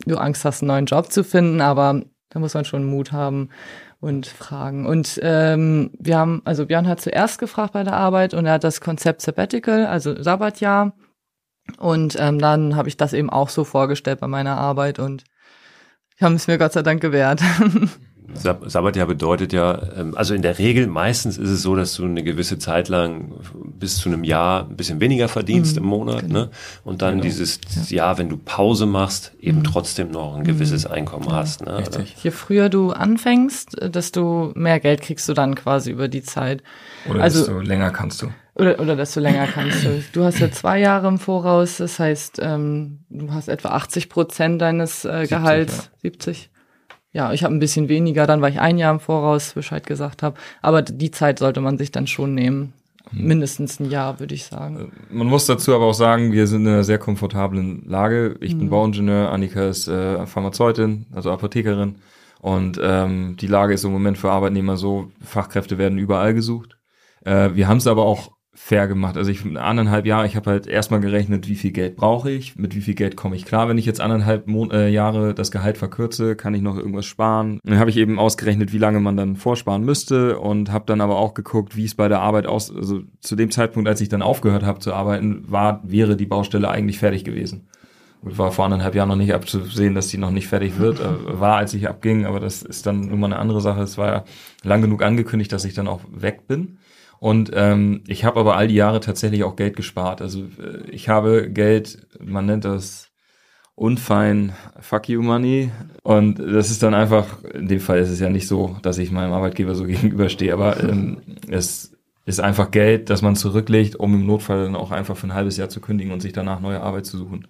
du Angst hast, einen neuen Job zu finden, aber da muss man schon Mut haben und fragen. Und ähm, wir haben, also Björn hat zuerst gefragt bei der Arbeit und er hat das Konzept Sabbatical, also Sabbatjahr. Und ähm, dann habe ich das eben auch so vorgestellt bei meiner Arbeit und haben es mir Gott sei Dank gewährt. [LAUGHS] Sab Sabbatjahr bedeutet ja, ähm, also in der Regel meistens ist es so, dass du eine gewisse Zeit lang bis zu einem Jahr ein bisschen weniger verdienst im Monat, ne? Und dann dieses Jahr, wenn du Pause machst, eben trotzdem noch ein gewisses Einkommen hast, ne? Richtig. Je früher du anfängst, desto mehr Geld kriegst du dann quasi über die Zeit. Oder Also- desto länger kannst du. Oder, oder desto länger kannst du. Du hast ja zwei Jahre im Voraus, das heißt, ähm, du hast etwa 80 Prozent deines äh, 70, Gehalts. 70? Ja, ich habe ein bisschen weniger, dann weil ich ein Jahr im Voraus Bescheid gesagt habe. Aber die Zeit sollte man sich dann schon nehmen. Mindestens ein Jahr, würde ich sagen. Man muss dazu aber auch sagen, wir sind in einer sehr komfortablen Lage. Ich bin Bauingenieur, Annika ist äh, Pharmazeutin, also Apothekerin. Und ähm, die Lage ist im Moment für Arbeitnehmer so, Fachkräfte werden überall gesucht. Äh, wir haben es aber auch fair gemacht. Also ich anderthalb Jahre, ich habe halt erstmal gerechnet, wie viel Geld brauche ich, mit wie viel Geld komme ich klar. Wenn ich jetzt anderthalb Mon äh, Jahre das Gehalt verkürze, kann ich noch irgendwas sparen. Dann habe ich eben ausgerechnet, wie lange man dann vorsparen müsste und habe dann aber auch geguckt, wie es bei der Arbeit aus, also zu dem Zeitpunkt, als ich dann aufgehört habe zu arbeiten, war, wäre die Baustelle eigentlich fertig gewesen. Gut, war vor anderthalb Jahren noch nicht abzusehen, dass die noch nicht fertig wird. [LAUGHS] Äh, war, als ich abging, aber das ist dann nun mal eine andere Sache. Es war ja lang genug angekündigt, dass ich dann auch weg bin. Und ähm, ich habe aber all die Jahre tatsächlich auch Geld gespart. Also äh, ich habe Geld, man nennt das unfein Fuck you Money. Und das ist dann einfach, in dem Fall ist es ja nicht so, dass ich meinem Arbeitgeber so [LAUGHS] gegenüberstehe, aber ähm, es ist einfach Geld, das man zurücklegt, um im Notfall dann auch einfach für ein halbes Jahr zu kündigen und sich danach neue Arbeit zu suchen.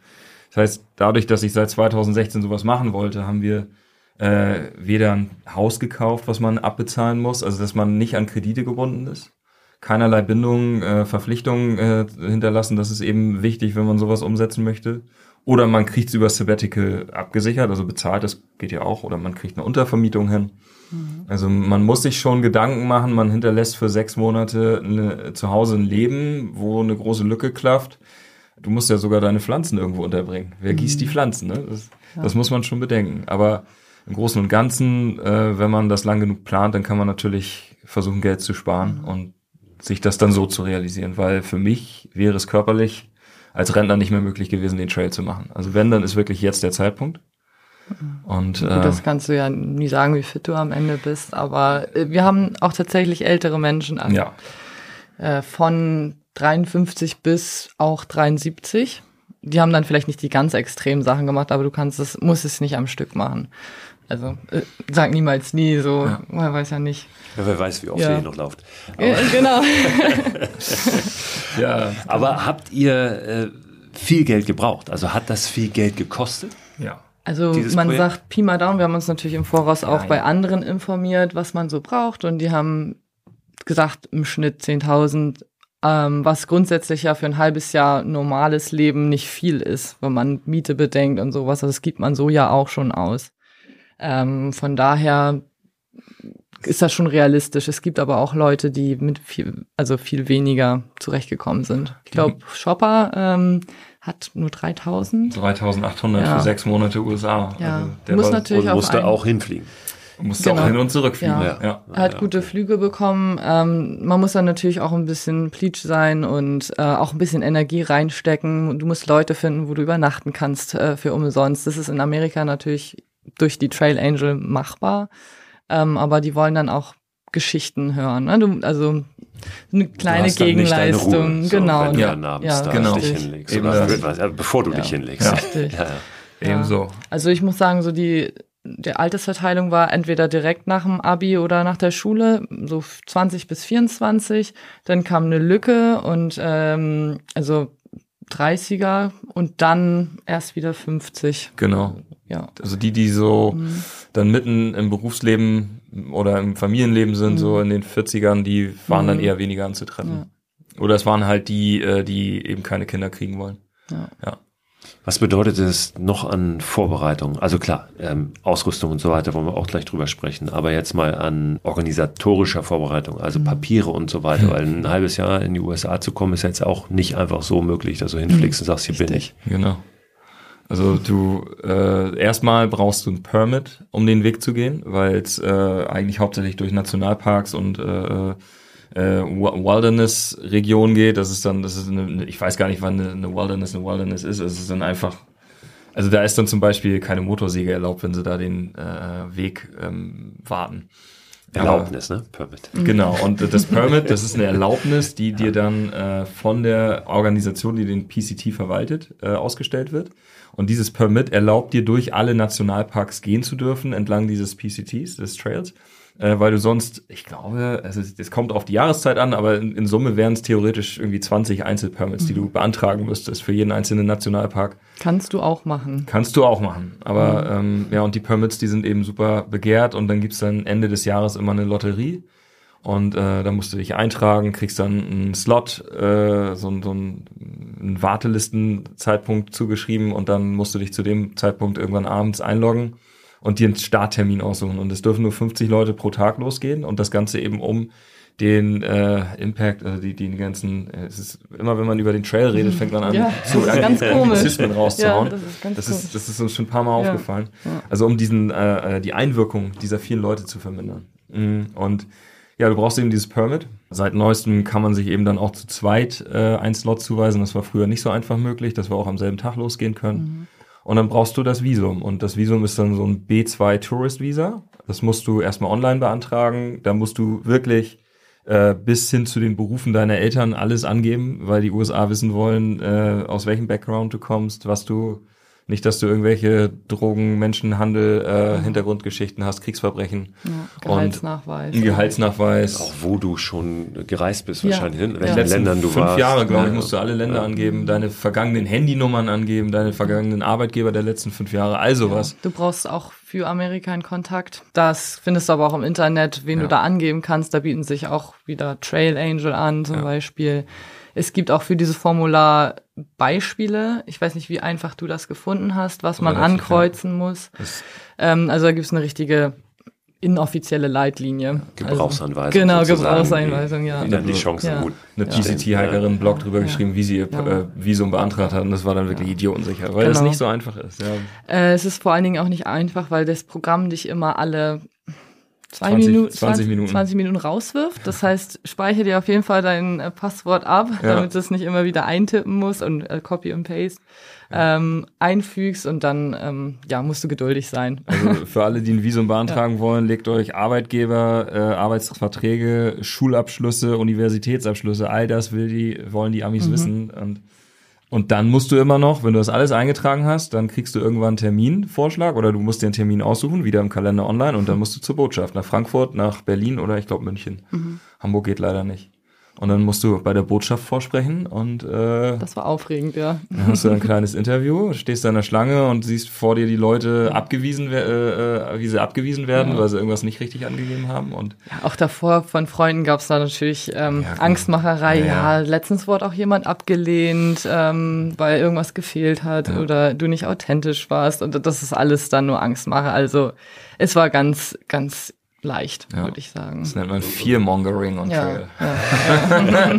Das heißt, dadurch, dass ich seit 2016 sowas machen wollte, haben wir äh, weder ein Haus gekauft, was man abbezahlen muss, also dass man nicht an Kredite gebunden ist, keinerlei Bindungen, äh, Verpflichtungen äh, hinterlassen. Das ist eben wichtig, wenn man sowas umsetzen möchte. Oder man kriegt es über Sabbatical abgesichert, also bezahlt, das geht ja auch. Oder man kriegt eine Untervermietung hin. Mhm. Also man muss sich schon Gedanken machen, man hinterlässt für sechs Monate eine, zu Hause ein Leben, wo eine große Lücke klafft. Du musst ja sogar deine Pflanzen irgendwo unterbringen. Wer gießt die mhm. Pflanzen? Ne? Das, ja. das muss man schon bedenken. Aber im Großen und Ganzen, äh, wenn man das lang genug plant, dann kann man natürlich versuchen, Geld zu sparen mhm. und sich das dann so zu realisieren, weil für mich wäre es körperlich als Rentner nicht mehr möglich gewesen, den Trail zu machen. Also wenn, dann ist wirklich jetzt der Zeitpunkt. Und, äh, das kannst du ja nie sagen, wie fit du am Ende bist, aber äh, wir haben auch tatsächlich ältere Menschen an. Ja. Äh, von 53 bis auch 73. Die haben dann vielleicht nicht die ganz extremen Sachen gemacht, aber du kannst es, musst es nicht am Stück machen. Also äh, sag niemals nie, so, ja. man weiß ja nicht. Ja, wer weiß, wie oft ja. ihr noch lauft. Aber, ja, genau. [LAUGHS] ja. Aber habt ihr äh, viel Geld gebraucht? Also hat das viel Geld gekostet? Ja. Also man Projekt? sagt Pi mal Daumen, wir haben uns natürlich im Voraus auch bei anderen informiert, was man so braucht und die haben gesagt, im Schnitt 10.000, ähm, was grundsätzlich ja für ein halbes Jahr normales Leben nicht viel ist, wenn man Miete bedenkt und sowas. Also das gibt man so ja auch schon aus. Ähm, von daher ist das schon realistisch. Es gibt aber auch Leute, die mit viel, also viel weniger zurechtgekommen sind. Ich glaube, Shopper ähm, hat nur 3000. 3800 ja. für sechs Monate USA. Ja, also der muss natürlich auch musste auch hinfliegen. Musste genau. auch hin und zurückfliegen. Ja. ja. Er hat gute Flüge bekommen. Ähm, man muss dann natürlich auch ein bisschen Pleach sein und äh, auch ein bisschen Energie reinstecken. Du musst Leute finden, wo du übernachten kannst äh, für umsonst. Das ist in Amerika natürlich durch die Trail Angel machbar. Ähm, aber die wollen dann auch Geschichten hören. Ne? Du, also eine kleine Gegenleistung. Ruhe, genau. wenn ja, abends ja, da genau. dich hinlegst. Oder, bevor du ja. dich hinlegst. Ja. Ja. Ebenso. Also ich muss sagen, so die, die Altersverteilung war entweder direkt nach dem Abi oder nach der Schule, so 20 bis 24. Dann kam eine Lücke und ähm, also 30er und dann erst wieder 50. Genau. Ja. Also die, die so mhm. dann mitten im Berufsleben oder im Familienleben sind, mhm. so in den 40ern, die waren mhm. dann eher weniger anzutreffen. Ja. Oder es waren halt die, äh, die eben keine Kinder kriegen wollen. Ja. ja. Was bedeutet es noch an Vorbereitung? Also klar, ähm, Ausrüstung und so weiter wollen wir auch gleich drüber sprechen, aber jetzt mal an organisatorischer Vorbereitung, also mhm. Papiere und so weiter, weil ein halbes Jahr in die USA zu kommen ist jetzt auch nicht einfach so möglich, dass du hinfliegst mhm. und sagst, hier Richtig. bin ich. Genau. Also du äh, erstmal brauchst du ein Permit, um den Weg zu gehen, weil es äh, eigentlich hauptsächlich durch Nationalparks und äh, äh, Wilderness-Region geht. Das ist dann, das ist eine, ich weiß gar nicht, wann eine, eine Wilderness eine Wilderness ist. Es ist dann einfach, also da ist dann zum Beispiel keine Motorsäge erlaubt, wenn sie da den äh, Weg ähm, warten. Erlaubnis, ne? Permit. Genau, und [LAUGHS] das Permit, das ist eine Erlaubnis, die dir dann äh, von der Organisation, die den PCT verwaltet, äh, ausgestellt wird. Und dieses Permit erlaubt dir durch alle Nationalparks gehen zu dürfen entlang dieses PCTs, des Trails, äh, weil du sonst, ich glaube, also es kommt auf die Jahreszeit an, aber in, in Summe wären es theoretisch irgendwie 20 Einzelpermits, mhm. die du beantragen müsstest für jeden einzelnen Nationalpark. Kannst du auch machen. Kannst du auch machen. Aber mhm. ähm, ja, und die Permits, die sind eben super begehrt und dann gibt's dann Ende des Jahres immer eine Lotterie. Und äh, da musst du dich eintragen, kriegst dann einen Slot, äh, so, so einen, einen Wartelistenzeitpunkt zugeschrieben und dann musst du dich zu dem Zeitpunkt irgendwann abends einloggen und dir einen Starttermin aussuchen. Und es dürfen nur 50 Leute pro Tag losgehen und das Ganze eben um den äh, Impact, also die, die ganzen, äh, es ist immer, wenn man über den Trail redet, fängt man an, ja, zu Anglizismen rauszuhauen. Ja, das, ist ganz das, ist, das ist uns schon ein paar Mal ja. aufgefallen. Ja. Also um diesen, äh, äh, die Einwirkung dieser vielen Leute zu vermindern. Mhm. Und ja, du brauchst eben dieses Permit. Seit neuestem kann man sich eben dann auch zu zweit äh, ein Slot zuweisen. Das war früher nicht so einfach möglich, dass wir auch am selben Tag losgehen können. Mhm. Und dann brauchst du das Visum. Und das Visum ist dann so ein B2 Tourist Visa. Das musst du erstmal online beantragen. Da musst du wirklich äh, bis hin zu den Berufen deiner Eltern alles angeben, weil die USA wissen wollen, äh, aus welchem Background du kommst, was du Nicht, dass du irgendwelche Drogen, Menschenhandel, äh, Hintergrundgeschichten hast, Kriegsverbrechen. Ja, Gehaltsnachweis. Und Gehaltsnachweis. Auch wo du schon gereist bist, wahrscheinlich, in welchen ja. Ländern du fünf warst. Fünf Jahre, glaube ich, musst du alle Länder angeben, deine vergangenen Handynummern angeben, deine vergangenen Arbeitgeber der letzten fünf Jahre, all sowas. Du brauchst auch für Amerika einen Kontakt. Das findest du aber auch im Internet, wen du da angeben kannst. Da bieten sich auch wieder Trail Angel an, zum Beispiel. Es gibt auch für dieses Formular Beispiele. Ich weiß nicht, wie einfach du das gefunden hast, was man Relativ, ankreuzen ja. muss. Ähm, also da gibt es eine richtige inoffizielle Leitlinie. Gebrauchsanweisung. Also, genau, Gebrauchsanweisung, ja. Wie dann die Chancen ja. gut. Eine GCT-Hackerin Blog drüber ja. geschrieben, wie sie ihr äh, Visum beantragt hat und das war dann wirklich idiotensicher, weil genau. das nicht so einfach ist. Ja. Äh, es ist vor allen Dingen auch nicht einfach, weil das Programm dich immer alle zwei 20, Minuten, 20 Minuten. 20 Minuten rauswirft. Das heißt, speichere dir auf jeden Fall dein äh, Passwort ab, ja. damit du es nicht immer wieder eintippen musst und äh, Copy und Paste ähm, einfügst und dann ähm, ja musst du geduldig sein. Also für alle, die ein Visum [LAUGHS] beantragen ja. wollen, legt euch Arbeitgeber, äh, Arbeitsverträge, Schulabschlüsse, Universitätsabschlüsse, all das will die, wollen die Amis mhm. wissen und und dann musst du immer noch, wenn du das alles eingetragen hast, dann kriegst du irgendwann einen Terminvorschlag oder du musst dir einen Termin aussuchen, wieder im Kalender online und dann musst du zur Botschaft nach Frankfurt, nach Berlin oder ich glaube München. Mhm. Hamburg geht leider nicht. Und dann musst du bei der Botschaft vorsprechen und äh, das war aufregend, ja. Dann hast du ein kleines Interview, stehst da in der Schlange und siehst vor dir die Leute abgewiesen, äh, äh, wie sie abgewiesen werden, ja. weil sie irgendwas nicht richtig angegeben haben. Und ja, auch davor von Freunden gab es da natürlich ähm, ja, Angstmacherei. Ja, ja, letztens wurde auch jemand abgelehnt, ähm, weil irgendwas gefehlt hat oder du nicht authentisch warst. Und das ist alles dann nur Angstmache. Also es war ganz, ganz leicht, ja. würde ich sagen. Das nennt man Fearmongering on ja. Trail. Ja.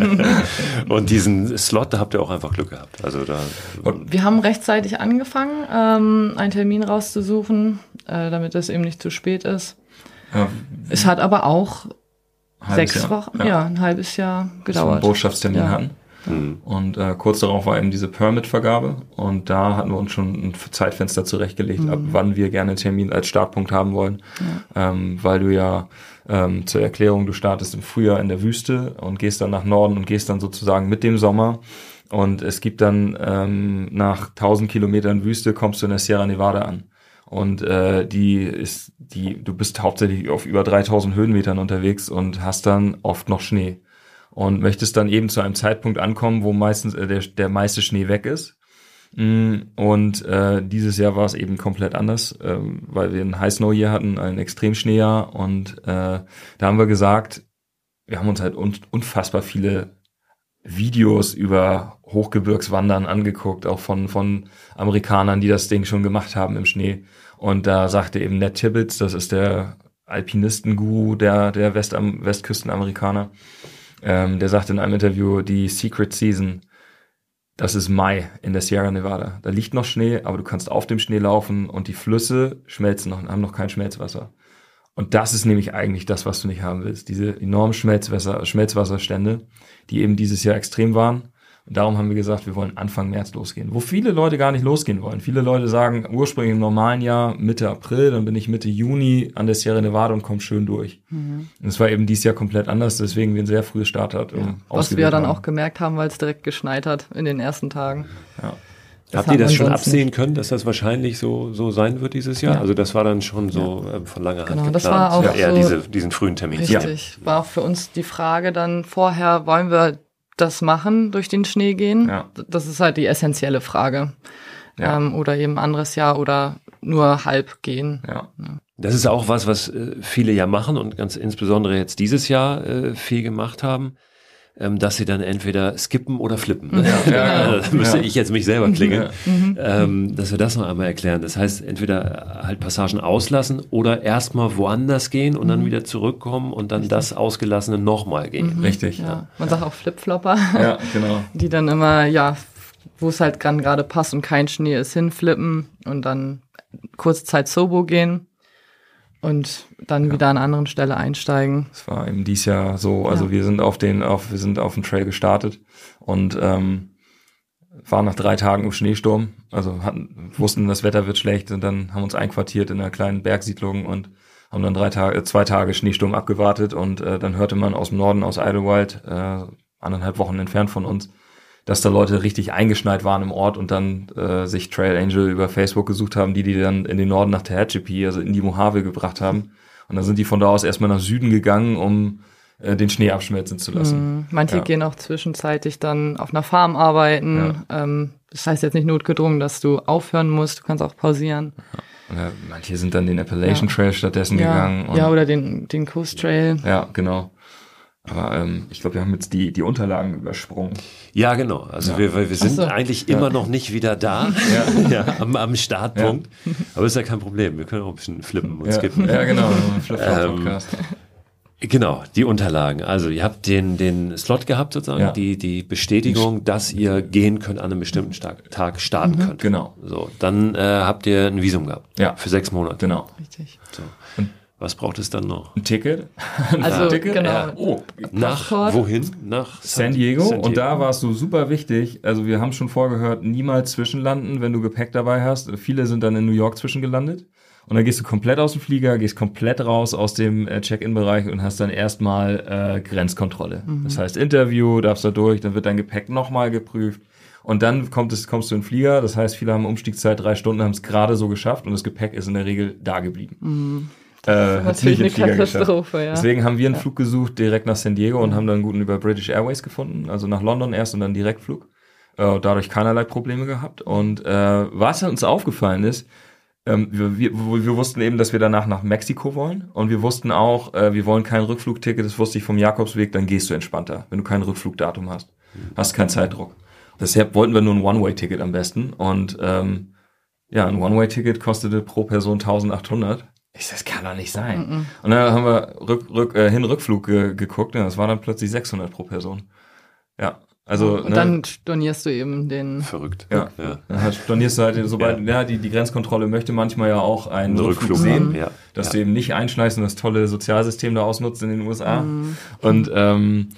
[LAUGHS] und diesen Slot, da habt ihr auch einfach Glück gehabt. Also da. Wir haben rechtzeitig angefangen, ähm, einen Termin rauszusuchen, äh, damit es eben nicht zu spät ist. Es hat aber auch sechs Jahr. Wochen, ja. ein halbes Jahr gedauert. Bis wir einen Botschaftstermin hatten. Mhm. Und äh, kurz darauf war eben diese Permit-Vergabe und da hatten wir uns schon ein Zeitfenster zurechtgelegt, mhm. ab wann wir gerne einen Termin als Startpunkt haben wollen, ja. ähm, weil du ja ähm, zur Erklärung, du startest im Frühjahr in der Wüste und gehst dann nach Norden und gehst dann sozusagen mit dem Sommer und es gibt dann ähm, nach 1000 Kilometern Wüste kommst du in der Sierra Nevada an. Und äh, die ist, die, du bist hauptsächlich auf über 3000 Höhenmetern unterwegs und hast dann oft noch Schnee und möchtest dann eben zu einem Zeitpunkt ankommen, wo meistens äh, der, der meiste Schnee weg ist. Mm, und äh, dieses Jahr war es eben komplett anders, äh, weil wir ein High Snow Year hatten, ein Extremschneejahr und äh, da haben wir gesagt, wir haben uns halt un unfassbar viele Videos über Hochgebirgswandern angeguckt, auch von, von Amerikanern, die das Ding schon gemacht haben im Schnee. Und da sagte eben Ned Tibbets, das ist der Alpinistenguru der, der West Westküstenamerikaner, ähm, der sagte in einem Interview, die Secret Season, das ist Mai in der Sierra Nevada. Da liegt noch Schnee, aber du kannst auf dem Schnee laufen und die Flüsse schmelzen noch, haben noch kein Schmelzwasser. Und das ist nämlich eigentlich das, was du nicht haben willst. Diese enormen Schmelzwasser, Schmelzwasserstände, die eben dieses Jahr extrem waren und darum haben wir gesagt, wir wollen Anfang März losgehen. Wo viele Leute gar nicht losgehen wollen. Viele Leute sagen ursprünglich im normalen Jahr Mitte April, dann bin ich Mitte Juni an der Sierra Nevada und komme schön durch. Mhm. Und es war eben dieses Jahr komplett anders, deswegen wir ein sehr frühes Start hat. Ja. Was wir dann haben. auch gemerkt haben, weil es direkt geschneit hat in den ersten Tagen. Ja. Das Habt ihr das schon absehen nicht. können, dass das wahrscheinlich so, so sein wird dieses Jahr? Ja. Also das war dann schon so ja. äh, von langer genau, Hand geplant. Das war auch ja, eher so diese, diesen frühen Termin. Richtig. Ja. War auch für uns die Frage dann vorher, wollen wir das machen, durch den Schnee gehen? Ja. Das ist halt die essentielle Frage. Ja. Ähm, oder eben anderes Jahr oder nur halb gehen. Ja. ja. Das ist auch was, was äh, viele ja machen und ganz insbesondere jetzt dieses Jahr äh, viel gemacht haben ähm, dass sie dann entweder skippen oder flippen. Ja, [LAUGHS] ja, da müsste ja. ich jetzt mich selber klingeln, mhm. ähm, dass wir das noch einmal erklären. Das heißt, entweder halt Passagen auslassen oder erstmal woanders gehen und mhm. dann wieder zurückkommen und dann das Ausgelassene nochmal gehen. Mhm. Richtig. Ja. Man sagt auch Flipflopper. Ja, genau. [LAUGHS] Die dann immer, ja, wo es halt gerade passt und kein Schnee ist, hinflippen und dann kurze Zeit Sobo gehen und dann ja. wieder an einer anderen Stelle einsteigen. Es war eben dies Jahr so, also ja. wir sind auf den, auf, wir sind auf dem Trail gestartet und ähm, waren nach drei Tagen im Schneesturm, also hatten, wussten, das Wetter wird schlecht und dann haben uns einquartiert in einer kleinen Bergsiedlung und haben dann drei Tage, zwei Tage Schneesturm abgewartet und äh, dann hörte man aus dem Norden, aus Idlewild, äh, anderthalb Wochen entfernt von uns, dass da Leute richtig eingeschneit waren im Ort und dann äh, sich Trail Angel über Facebook gesucht haben, die die dann in den Norden nach Tehachapi, also in die Mojave gebracht haben. Und dann sind die von da aus erstmal nach Süden gegangen, um äh, den Schnee abschmelzen zu lassen. Mhm. Manche ja. gehen auch zwischenzeitlich dann auf einer Farm arbeiten. Ja. Ähm, das heißt jetzt nicht notgedrungen, dass du aufhören musst, du kannst auch pausieren. Ja. manche sind dann den Appalachian Trail stattdessen gegangen. ja, oder den, den Coast Trail. Ja, genau. Aber ähm, ich glaube, wir haben jetzt die, die Unterlagen übersprungen. Ja, genau. Also ja. wir, wir sind so. eigentlich ja. immer noch nicht wieder da ja. [LAUGHS] ja am, am Startpunkt. Aber ist ja kein Problem. Wir können auch ein bisschen flippen und skippen. Ja, genau. Ähm, Genau, die Unterlagen. Also ihr habt den, den Slot gehabt sozusagen, ja. die, die Bestätigung, dass ihr gehen könnt, an einem bestimmten Tag starten mhm. könnt. Genau. So, dann äh, habt ihr ein Visum gehabt. Ja. Für sechs Monate. Genau. Richtig. So. Was braucht es dann noch? Ein Ticket. [LAUGHS] Also, Ticket? genau. Ja. Oh, nach wohin? Nach San Diego. San Diego. Und da war es so super wichtig. Also wir haben schon vorgehört, niemals zwischenlanden, wenn du Gepäck dabei hast. Viele sind dann in New York zwischengelandet. Und dann gehst du komplett aus dem Flieger, gehst komplett raus aus dem äh, Check-in-Bereich und hast dann erstmal äh, Grenzkontrolle. Mhm. Das heißt Interview, darfst da durch, dann wird dein Gepäck nochmal geprüft. Und dann kommt es, kommst du in den Flieger. Das heißt, viele haben Umstiegszeit drei Stunden, haben es gerade so geschafft und das Gepäck ist in der Regel da geblieben. Mhm. Äh, natürlich eine Katastrophe, ja. Deswegen haben wir einen ja. Flug gesucht direkt nach San Diego und haben dann einen guten über British Airways gefunden, also nach London erst und dann Direktflug. Äh, dadurch keinerlei Probleme gehabt. Und äh, was uns aufgefallen ist, ähm, wir, wir, wir wussten eben, dass wir danach nach Mexiko wollen und wir wussten auch, äh, wir wollen kein Rückflugticket, das wusste ich vom Jakobsweg, dann gehst du entspannter, wenn du kein Rückflugdatum hast. Hast keinen Zeitdruck. Deshalb wollten wir nur ein One-Way-Ticket am besten und ähm, ja, ein One-Way-Ticket kostete pro Person 1800 ich das kann doch nicht sein. Mm -mm. Und dann haben wir rück, rück, äh, Hin-Rückflug ge geguckt und das war dann plötzlich 600 pro Person. Ja, also. Und ne, dann stornierst du eben den. Verrückt. Ja. ja. Dann stornierst du halt, sobald, ja, ja die, die Grenzkontrolle möchte manchmal ja auch einen Rückflug, Rückflug sehen, ja. dass ja. du eben nicht einschleißt und das tolle Sozialsystem da ausnutzt in den USA. Mm. Und, ähm,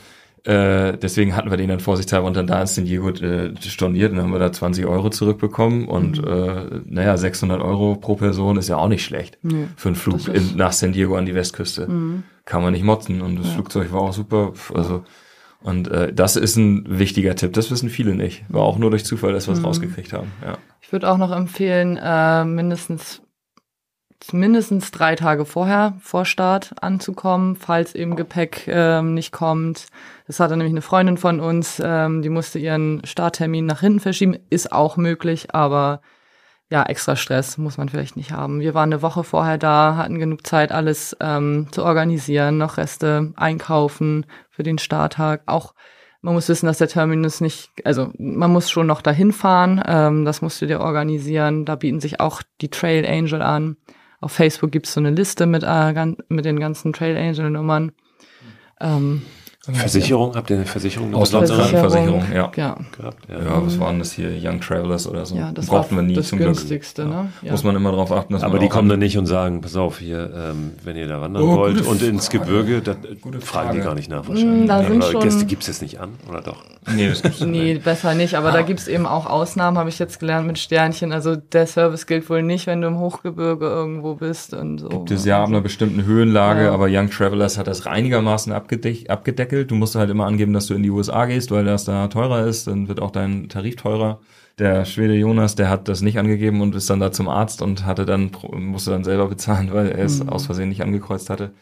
äh, deswegen hatten wir den dann vorsichtshalber und dann da in San Diego äh, storniert und dann haben wir da 20 Euro zurückbekommen und mhm. äh, naja, 600 Euro pro Person ist ja auch nicht schlecht nee, für einen Flug in, nach San Diego an die Westküste. Mhm. Kann man nicht motzen und das ja. Flugzeug war auch super. Also und äh, das ist ein wichtiger Tipp. Das wissen viele nicht. War auch nur durch Zufall, dass wir es mhm. rausgekriegt haben. Ja. Ich würde auch noch empfehlen, äh, mindestens mindestens drei Tage vorher vor Start anzukommen, falls eben Gepäck ähm, nicht kommt. Das hatte nämlich eine Freundin von uns, ähm, die musste ihren Starttermin nach hinten verschieben. Ist auch möglich, aber ja, extra Stress muss man vielleicht nicht haben. Wir waren eine Woche vorher da, hatten genug Zeit, alles ähm, zu organisieren, noch Reste einkaufen für den Starttag. Auch man muss wissen, dass der Terminus nicht, also man muss schon noch dahin fahren, ähm, das musst du dir organisieren. Da bieten sich auch die Trail Angel an. Auf Facebook gibt's so eine Liste mit, äh, mit den ganzen Trail Angel Nummern. Ähm, Versicherung, habt ihr eine Versicherung? Auslandsversicherung, ja. Ja. Gehabt, ja. ja, was waren das hier? Young Travelers oder so. Ja, das brauchten wir nie das zum günstigste, Glück. Ne? Ja. Muss man immer darauf achten, dass Aber die kommen dann nicht und sagen, pass auf, hier, ähm, wenn ihr da wandern oh, wollt und ins Gebirge, da fragen die gar nicht nach wahrscheinlich. Da sind schon Gäste gibt's jetzt nicht an, oder doch? Nee, das gibt's [LAUGHS] nee nicht. besser nicht, aber ah. da gibt's eben auch Ausnahmen, habe ich jetzt gelernt mit Sternchen. Also der Service gilt wohl nicht, wenn du im Hochgebirge irgendwo bist und so. Gibt es ja ab einer bestimmten Höhenlage, aber Young Travelers hat das einigermaßen abgedeckelt. Du musst halt immer an angeben, dass du in die USA gehst, weil das da teurer ist, dann wird auch dein Tarif teurer. Der Schwede Jonas, der hat das nicht angegeben und ist dann da zum Arzt und hatte dann, musste dann selber bezahlen, weil er es mhm. aus Versehen nicht angekreuzt hatte.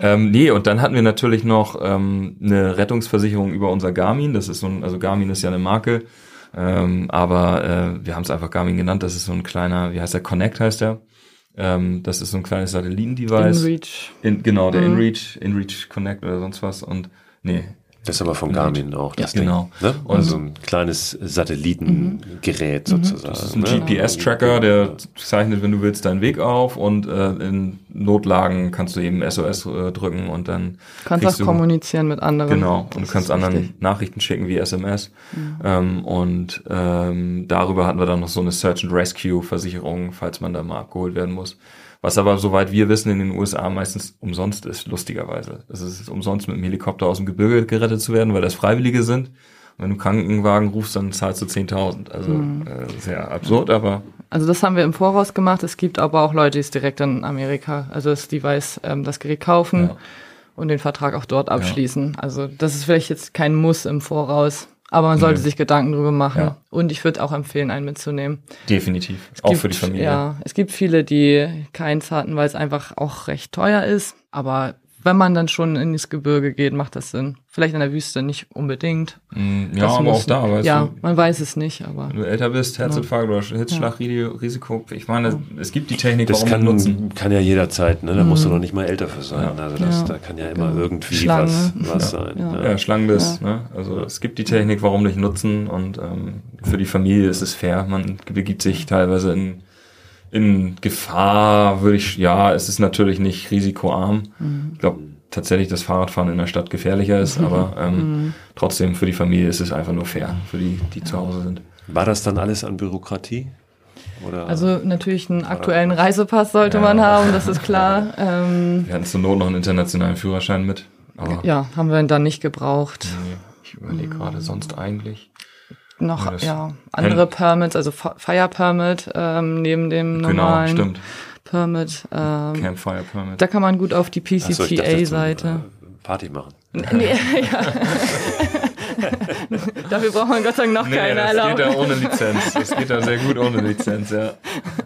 Ja. Ähm, nee, und dann hatten wir natürlich noch ähm, eine Rettungsversicherung über unser Garmin. Das ist so ein, also Garmin ist ja eine Marke, ähm, aber äh, wir haben es einfach Garmin genannt. Das ist so ein kleiner, wie heißt der? Connect heißt der. Ähm, das ist so ein kleines Satellitendevice. InReach. In, genau, der mhm. InReach, InReach Connect oder sonst was. Und nee, das ist aber von Garmin auch das ja, Genau. Ne? Also ein kleines Satellitengerät mhm. sozusagen. Das ist ein ne? GPS-Tracker, der zeichnet, wenn du willst, deinen Weg auf und äh, in Notlagen kannst du eben SOS äh, drücken und dann kannst auch du, kommunizieren mit anderen. Genau. Und du kannst anderen richtig. Nachrichten schicken wie SMS. Mhm. Ähm, und ähm, darüber hatten wir dann noch so eine Search and Rescue Versicherung, falls man da mal abgeholt werden muss. Was aber, soweit wir wissen, in den USA meistens umsonst ist, lustigerweise. Es ist umsonst mit dem Helikopter aus dem Gebirge gerettet zu werden, weil das Freiwillige sind. Und wenn du Krankenwagen rufst, dann zahlst du 10.000. Also mhm. äh, sehr absurd, aber... Also das haben wir im Voraus gemacht. Es gibt aber auch Leute, die es direkt in Amerika, also das Device, ähm, das Gerät kaufen ja. und den Vertrag auch dort abschließen. Ja. Also das ist vielleicht jetzt kein Muss im Voraus. Aber man sollte mhm. sich Gedanken drüber machen. Ja. Und ich würde auch empfehlen, einen mitzunehmen. Definitiv. Es auch gibt, für die Familie. Ja, es gibt viele, die keins hatten, weil es einfach auch recht teuer ist. Aber wenn man dann schon ins Gebirge geht, macht das Sinn. Vielleicht in der Wüste nicht unbedingt. Mm, ja, das aber auch da, weißt ja, du. man weiß es nicht, aber. Wenn du älter bist, Herzinfarkt ja. oder Hitzschlagrisiko, ich meine, es gibt die Technik, das warum kann, nutzen. kann ja jederzeit, ne? Da mhm. musst du noch nicht mal älter für sein. Ja. Also das, da kann ja immer genau. irgendwie was, was sein. Ja, ja Schlangenbiss, ne? Also es gibt die Technik, warum nicht nutzen und ähm, für die Familie ist es fair. Man begibt sich teilweise in in Gefahr würde ich, ja, es ist natürlich nicht risikoarm. Mhm. Ich glaube tatsächlich, dass Fahrradfahren in der Stadt gefährlicher ist, mhm. [LAUGHS] aber ähm, mhm. trotzdem für die Familie ist es einfach nur fair, für die, die zu Hause sind. War das dann alles an Bürokratie? Oder also natürlich einen aktuellen Reisepass sollte ja. man haben, das ist klar. [LAUGHS] Ähm, wir hatten zur Not noch einen internationalen Führerschein mit. ja, haben wir ihn dann nicht gebraucht. Nee, ich überlege gerade mhm. sonst eigentlich noch ja, andere Permits, also Fire Permit ähm, neben dem genau, normalen genau, stimmt. Permit. Ähm, Campfire Permit. Da kann man gut auf die PCTA-Seite. So, äh, Party machen. Nee, [LAUGHS] ja. Dafür braucht man Gott sei Dank noch nee, keine das Erlaubnis. Das geht da ohne Lizenz. Das geht da sehr gut ohne Lizenz, ja.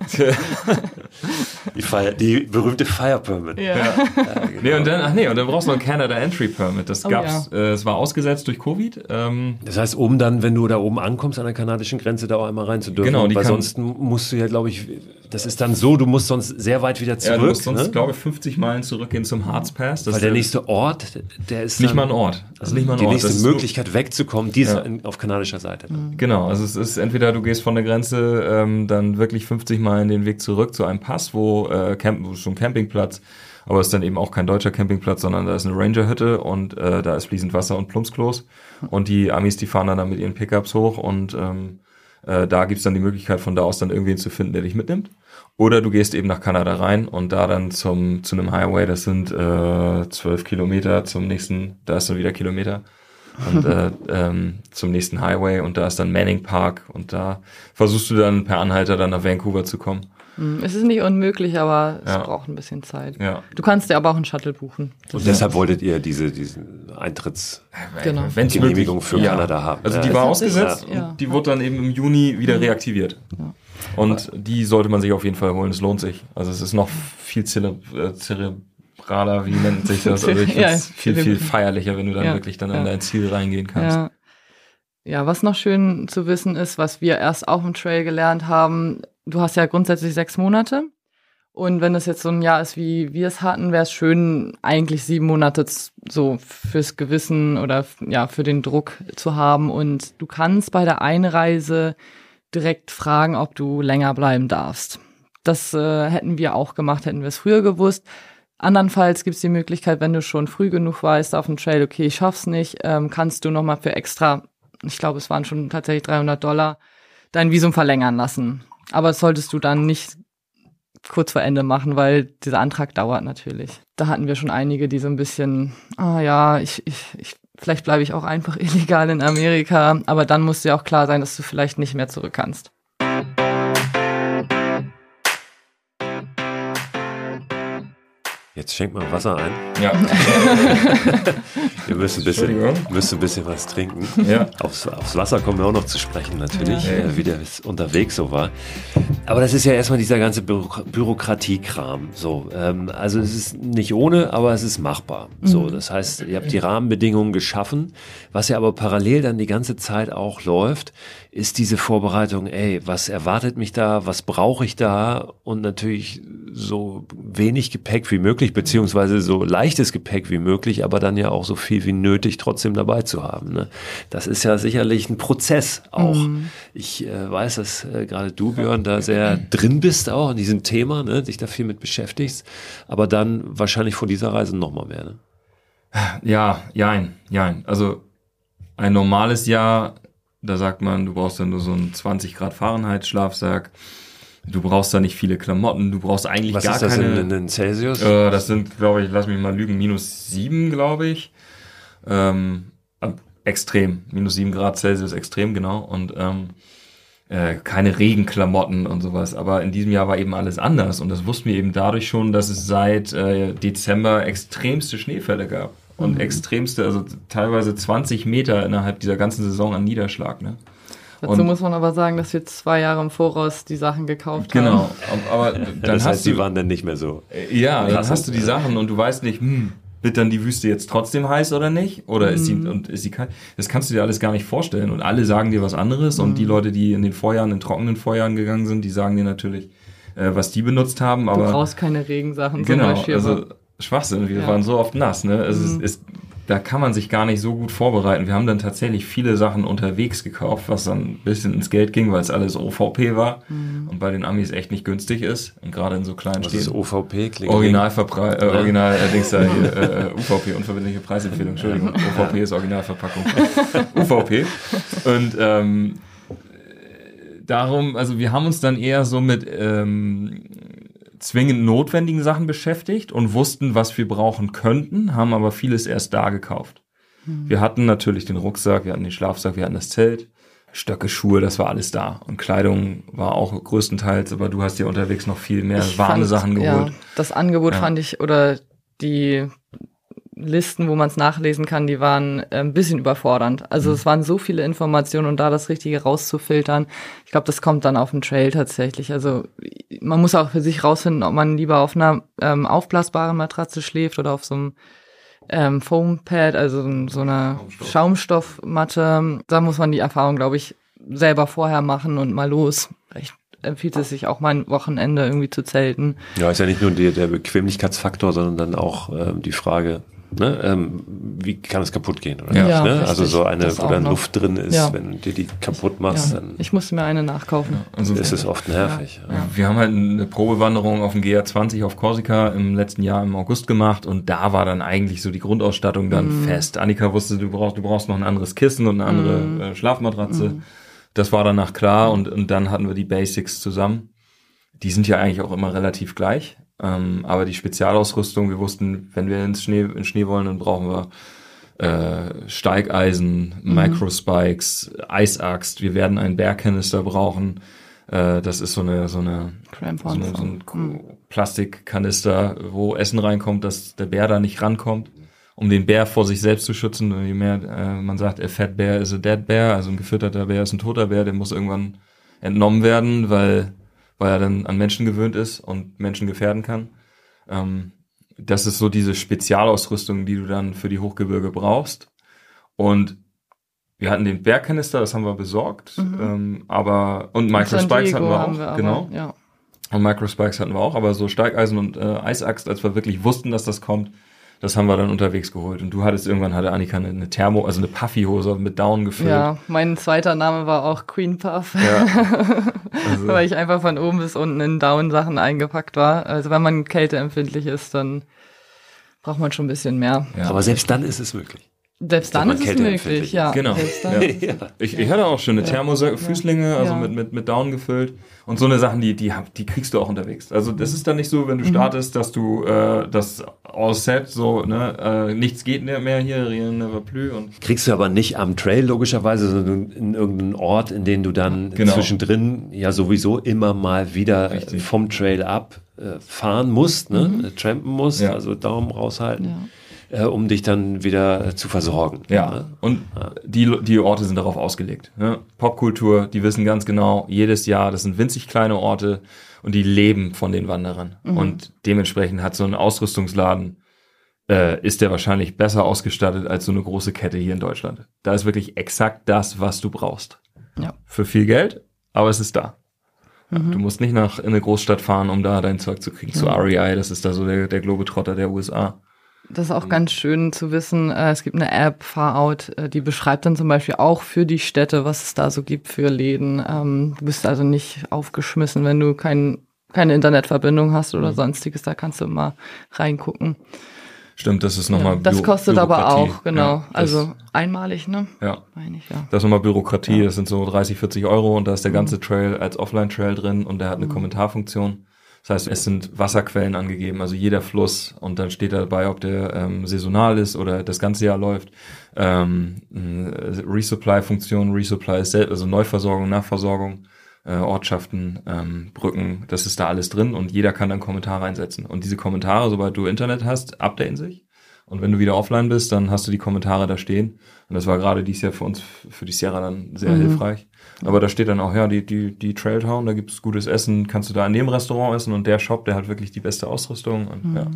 [LAUGHS] Die, Fire, die berühmte Fire Permit. Ja. ja. genau. Nee, und dann, ach nee, und dann brauchst du ein Canada Entry Permit. Das oh, gab's, ja. äh, es war ausgesetzt durch Covid. Ähm, das heißt, um dann, wenn du da oben ankommst an der kanadischen Grenze, da auch einmal rein zu dürfen. Genau, die weil sonst musst du ja, glaube ich, das ist dann so, du musst sonst sehr weit wieder zurück. Ja, du musst sonst, ne? glaube ich, 50 Meilen zurückgehen zum Harz Pass. Das weil der nächste Ort, der ist nicht mal ein Ort. Ist nicht mal ein die Ort. nächste Möglichkeit so, wegzukommen, die ist ja. auf kanadischer Seite. Mhm. Genau, also es ist entweder du gehst von der Grenze ähm, dann wirklich 50 Meilen den Weg zurück zu einem Pass, wo äh, Camp, wo schon Campingplatz, aber es ist dann eben auch kein deutscher Campingplatz, sondern da ist eine Rangerhütte und äh, da ist fließend Wasser und Plumpsklos und die Amis, die fahren dann mit ihren Pickups hoch und ähm, äh, da gibt's dann die Möglichkeit, von da aus dann irgendwen zu finden, der dich mitnimmt. Oder du gehst eben nach Kanada rein und da dann zum, zu einem Highway, das sind zwölf äh, Kilometer zum nächsten, da ist dann wieder Kilometer. Und äh, ähm, zum nächsten Highway und da ist dann Manning Park und da versuchst du dann per Anhalter dann nach Vancouver zu kommen. Hm, es ist nicht unmöglich, aber es ja. braucht ein bisschen Zeit. Ja. Du kannst dir aber auch einen Shuttle buchen. Das und deshalb wolltet ihr diese diesen Eintrittsgenehmigung genau. für ja. Kanada haben. Also die war ausgesetzt und die wurde dann eben im Juni wieder reaktiviert. Und die sollte man sich auf jeden Fall holen. Es lohnt sich. Also es ist noch viel zerebraler, wie nennt sich das? Also ich [LAUGHS] finde es viel, viel feierlicher, wenn du dann wirklich dann an dein Ziel reingehen kannst. Ja, was noch schön zu wissen ist, was wir erst auf dem Trail gelernt haben, du hast ja grundsätzlich sechs Monate. Und wenn es jetzt so ein Jahr ist, wie wir es hatten, wäre es schön, eigentlich sieben Monate so fürs Gewissen oder ja, für den Druck zu haben. Und du kannst bei der Einreise direkt fragen, ob du länger bleiben darfst. Das äh, hätten wir auch gemacht, hätten wir es früher gewusst. Andernfalls gibt es die Möglichkeit, wenn du schon früh genug weißt auf dem Trail, okay, ich schaff's nicht, ähm, kannst du nochmal für extra, ich glaube, es waren schon tatsächlich 300 Dollar, dein Visum verlängern lassen. Aber das solltest du dann nicht kurz vor Ende machen, weil dieser Antrag dauert natürlich. Da hatten wir schon einige, die so ein bisschen, ah ja, ich, ich, ich vielleicht bleibe ich auch einfach [LAUGHS] illegal in Amerika, aber dann muss dir auch klar sein, dass du vielleicht nicht mehr zurück kannst. Jetzt schenkt mal Wasser ein. Ja. [LAUGHS] wir müssen ein bisschen, müssen ein bisschen was trinken. Ja. Aufs, aufs Wasser kommen wir auch noch zu sprechen, natürlich, ja. äh, wie der unterwegs so war. Aber das ist ja erstmal dieser ganze Bü Bürokratiekram. So, ähm, also es ist nicht ohne, aber es ist machbar. So, mhm. das heißt, ihr habt die Rahmenbedingungen geschaffen. Was ja aber parallel dann die ganze Zeit auch läuft, ist diese Vorbereitung, ey, was erwartet mich da, was brauche ich da und natürlich so wenig Gepäck wie möglich, beziehungsweise so leichtes Gepäck wie möglich, aber dann ja auch so viel wie nötig trotzdem dabei zu haben. Ne? Das ist ja sicherlich ein Prozess auch. Mhm. Ich äh, weiß, dass äh, gerade du, Björn, da sehr drin bist auch in diesem Thema, ne? dich da viel mit beschäftigst, aber dann wahrscheinlich vor dieser Reise nochmal mehr. Ne? Ja, jein, jein. Also ein normales Jahr da sagt man, du brauchst dann nur so einen 20 Grad Fahrenheit Schlafsack. Du brauchst da nicht viele Klamotten. Du brauchst eigentlich Was gar ist das keine. In, in Celsius? Äh, das sind, glaube ich, lass mich mal lügen, minus sieben, glaube ich. Ähm, extrem, minus sieben Grad Celsius, extrem genau. Und ähm, äh, keine Regenklamotten und sowas. Aber in diesem Jahr war eben alles anders. Und das wussten wir eben dadurch schon, dass es seit äh, Dezember extremste Schneefälle gab. Und mhm. extremste, also teilweise 20 Meter innerhalb dieser ganzen Saison an Niederschlag. Ne? Dazu und muss man aber sagen, dass wir zwei Jahre im Voraus die Sachen gekauft genau, haben. Genau, aber [LAUGHS] dann das heißt, du, die waren dann nicht mehr so. Ja, dann hast du die Sachen und du weißt nicht, hm, wird dann die Wüste jetzt trotzdem heiß oder nicht? Oder ist sie mhm. und ist sie kalt? Das kannst du dir alles gar nicht vorstellen. Und alle sagen dir was anderes. Mhm. Und die mhm. Leute, die in den Vorjahren, in trockenen Vorjahren gegangen sind, die sagen dir natürlich, äh, was die benutzt haben. Aber du brauchst keine Regensachen genau, zum Beispiel. Also Schwachsinn. Wir ja. waren so oft nass. Ne? Es mhm. ist, ist da kann man sich gar nicht so gut vorbereiten. Wir haben dann tatsächlich viele Sachen unterwegs gekauft, was dann ein bisschen ins Geld ging, weil es alles OVP war mhm. und bei den Amis echt nicht günstig ist und gerade in so kleinen was Städten. Ist OVP Klingt Originalverpreis, äh, Original, äh, Dings da hier, [LAUGHS] äh, UVP, unverbindliche Preisempfehlung, Entschuldigung, OVP ist Originalverpackung. [LAUGHS] UVP und ähm, darum, also wir haben uns dann eher so mit ähm, zwingend notwendigen Sachen beschäftigt und wussten, was wir brauchen könnten, haben aber vieles erst da gekauft. Mhm. Wir hatten natürlich den Rucksack, wir hatten den Schlafsack, wir hatten das Zelt, Stöcke, Schuhe, das war alles da. Und Kleidung war auch größtenteils, aber du hast dir unterwegs noch viel mehr ich warme fand, Sachen geholt. Ja, das Angebot ja. fand ich, oder die Listen, wo man es nachlesen kann, die waren äh, ein bisschen überfordernd. Also mhm. es waren so viele Informationen und da das Richtige rauszufiltern, ich glaube, das kommt dann auf den Trail tatsächlich. Also man muss auch für sich rausfinden, ob man lieber auf einer ähm, aufblasbaren Matratze schläft oder auf so einem ähm, Foampad, also so einer Schaumstoff. Schaumstoffmatte. Da muss man die Erfahrung, glaube ich, selber vorher machen und mal los. Vielleicht empfiehlt es sich auch mal ein Wochenende irgendwie zu zelten. Ja, ist ja nicht nur der, der Bequemlichkeitsfaktor, sondern dann auch ähm, die Frage, Ne? Ähm, wie kann es kaputt gehen? Oder ja, nicht, ne? Also so eine, wo dann Luft drin ist, ja. wenn du die kaputt machst, ja. dann. Ich musste mir eine nachkaufen. also ist es oft nervig. Wir haben halt eine Probewanderung auf dem GR20 auf Korsika im letzten Jahr im August gemacht und da war dann eigentlich so die Grundausstattung dann mm. fest. Annika wusste, du brauchst, du brauchst noch ein anderes Kissen und eine andere mm. äh, Schlafmatratze. Mm. Das war danach klar und, und dann hatten wir die Basics zusammen. Die sind ja eigentlich auch immer relativ gleich. Ähm, aber die Spezialausrüstung, wir wussten, wenn wir ins Schnee, in Schnee wollen, dann brauchen wir äh, Steigeisen, mhm. Microspikes, Eisaxt. Wir werden einen Bergkanister brauchen. Äh, das ist so eine so eine, so, eine, so ein mhm. Plastikkanister, wo Essen reinkommt, dass der Bär da nicht rankommt, um den Bär vor sich selbst zu schützen. Und je mehr äh, man sagt, a fat bear is a dead bear, also ein gefütterter Bär ist ein toter Bär, der muss irgendwann entnommen werden, weil weil er dann an Menschen gewöhnt ist und Menschen gefährden kann. Ähm, das ist so diese Spezialausrüstung, die du dann für die Hochgebirge brauchst. Und wir hatten den Bergkanister, das haben wir besorgt, mhm. ähm, aber und Microspikes hatten wir auch, wir aber, genau. Ja. Und Microspikes hatten wir auch, aber so Steigeisen und äh, Eisaxt, als wir wirklich wussten, dass das kommt, das haben wir dann unterwegs geholt. Und du hattest irgendwann hatte Annika eine, eine Thermo, also eine Puffy-Hose mit Down gefüllt. Ja, mein zweiter Name war auch Queen Puff. Ja. [LAUGHS] Also. Weil ich einfach von oben bis unten in Down-Sachen eingepackt war. Also wenn man kälteempfindlich ist, dann braucht man schon ein bisschen mehr. Ja. Aber selbst dann ist es möglich. Selbst dann ist es möglich, ja. Genau. Ja. Ich, ich hatte auch schon eine Thermofüßlinge, also mit, mit, mit Down gefüllt. Und so eine Sachen, die, die, die kriegst du auch unterwegs. Also das ist dann nicht so, wenn du mhm. startest, dass du äh, das all set, so, ne, äh, nichts geht mehr hier, rien never plus. Und kriegst du aber nicht am Trail logischerweise, sondern in irgendeinem Ort, in den du dann genau. zwischendrin ja sowieso immer mal wieder Richtig. vom Trail ab äh, fahren musst, ne? Mhm. trampen musst, ja. also Daumen raushalten. Äh, um dich dann wieder zu versorgen. Ja, ne? und ja. Die, die Orte sind darauf ausgelegt. Ne? Popkultur, die wissen ganz genau, jedes Jahr, das sind winzig kleine Orte und die leben von den Wanderern. Mhm. Und dementsprechend hat so ein Ausrüstungsladen, äh, ist der wahrscheinlich besser ausgestattet als so eine große Kette hier in Deutschland. Da ist wirklich exakt das, was du brauchst. Ja. Für viel Geld, aber es ist da. Mhm. Du musst nicht nach in eine Großstadt fahren, um da dein Zeug zu kriegen. Ja. Zu REI, das ist da so der, der Globetrotter der USA. Das ist auch ganz schön zu wissen. Äh, es gibt eine App, Farout, äh, die beschreibt dann zum Beispiel auch für die Städte, was es da so gibt für Läden. Ähm, du bist also nicht aufgeschmissen, wenn du kein, keine Internetverbindung hast oder mhm. sonstiges. Da kannst du mal reingucken. Stimmt, das ist nochmal. Ja, das Büro kostet aber auch, genau. Ja, also einmalig, ne? Ja. Meine ich, ja. Das ist nochmal Bürokratie, ja. das sind so 30, 40 Euro und da ist der mhm. ganze Trail als Offline-Trail drin und der hat eine mhm. Kommentarfunktion. Das heißt, es sind Wasserquellen angegeben, also jeder Fluss und dann steht dabei, ob der ähm, saisonal ist oder das ganze Jahr läuft. Ähm, Resupply-Funktion, Resupply ist selbst, also Neuversorgung, Nachversorgung, äh, Ortschaften, ähm, Brücken, das ist da alles drin und jeder kann dann Kommentare einsetzen. Und diese Kommentare, sobald du Internet hast, updaten sich Und wenn du wieder offline bist, dann hast du die Kommentare da stehen. Und das war gerade dies Jahr für uns, für die Sierra dann sehr mhm. hilfreich. Aber da steht dann auch, ja, die, die, die Trailtown, da gibt's gutes Essen, kannst du da in dem Restaurant essen und der Shop, der hat wirklich die beste Ausrüstung. Und, mhm. ja.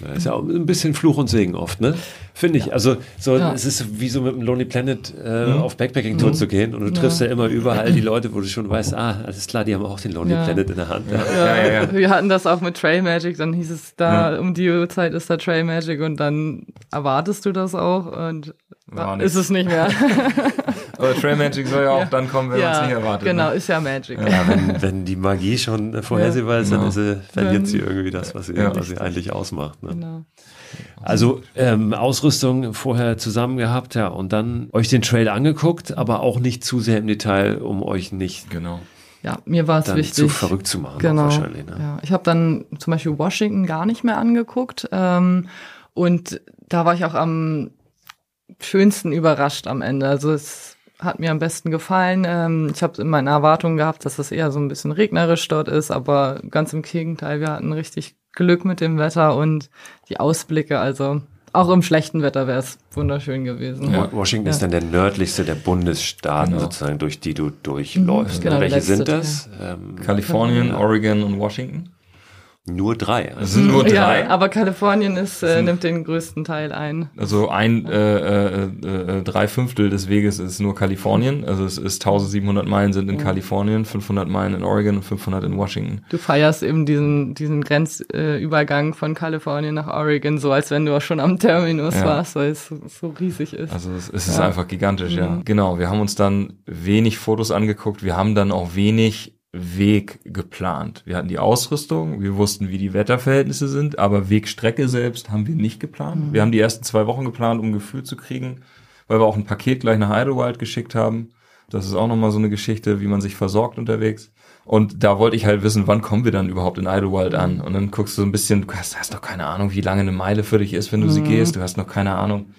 Das ist ja auch ein bisschen Fluch und Segen oft, ne? Finde ich. Ja. Also so, ja. es ist wie so mit dem Lonely Planet äh, mhm. auf Backpacking-Tour mhm. zu gehen und du triffst ja. ja. immer überall die Leute, wo du schon weißt, ah, alles klar, die haben auch den Lonely Planet in der Hand. Ja. Wir hatten das auch mit Trail Magic, dann hieß es da, um die Uhrzeit ist da Trail Magic und dann erwartest du das auch und War ist es nicht mehr. [LAUGHS] Aber Trail Magic soll ja auch dann kommen, wenn man es nicht erwartet. Genau, ne? ist ja Magic. Ja, wenn, wenn die Magie schon vorhersehbar ist, dann genau. sie, verliert sie irgendwie das, was sie, was sie eigentlich ausmacht. Ne? Genau. Also ähm, Ausrüstung vorher zusammen gehabt, ja, und dann euch den Trail angeguckt, aber auch nicht zu sehr im Detail, um euch nicht genau. Ja, mir war es wichtig. zu verrückt zu machen, genau. wahrscheinlich. Ne? Ja, ich habe dann zum Beispiel Washington gar nicht mehr angeguckt ähm, und da war ich auch am schönsten überrascht am Ende. Also es hat mir am besten gefallen. Ähm, ich habe in meinen Erwartungen gehabt, dass es eher so ein bisschen regnerisch dort ist, aber ganz im Gegenteil, wir hatten richtig Glück mit dem Wetter und die Ausblicke. Also auch im schlechten Wetter wäre es wunderschön gewesen. Ja. Washington ja. ist dann der nördlichste der Bundesstaaten genau. sozusagen, durch die du durchläufst. Genau, Welche sind das? Ähm, Kalifornien, Oregon und Washington. Nur drei. Also. Es sind nur drei. Ja, aber Kalifornien ist, äh, nimmt den größten Teil ein. Also ein äh, äh, äh, drei Fünftel des Weges ist nur Kalifornien. Also es ist 1700 Meilen sind in ja. Kalifornien, 500 Meilen in Oregon und 500 in Washington. Du feierst eben diesen diesen Grenzübergang von Kalifornien nach Oregon so, als wenn du auch schon am Terminus ja. warst, weil es so, so, riesig ist. Also es, es ist einfach gigantisch, mhm. ja. Genau. Wir haben uns dann wenig Fotos angeguckt. Wir haben dann auch wenig Weg geplant. Wir hatten die Ausrüstung, wir wussten, wie die Wetterverhältnisse sind, aber Wegstrecke selbst haben wir nicht geplant. Mhm. Wir haben die ersten zwei Wochen geplant, um ein Gefühl zu kriegen, weil wir auch ein Paket gleich nach Idlewild geschickt haben. Das ist auch nochmal so eine Geschichte, wie man sich versorgt unterwegs. Und da wollte ich halt wissen, wann kommen wir dann überhaupt in Idlewild an? Und dann guckst du so ein bisschen, du hast, hast doch keine Ahnung, wie lange eine Meile für dich ist, wenn du mhm. sie gehst. Du hast noch keine Ahnung,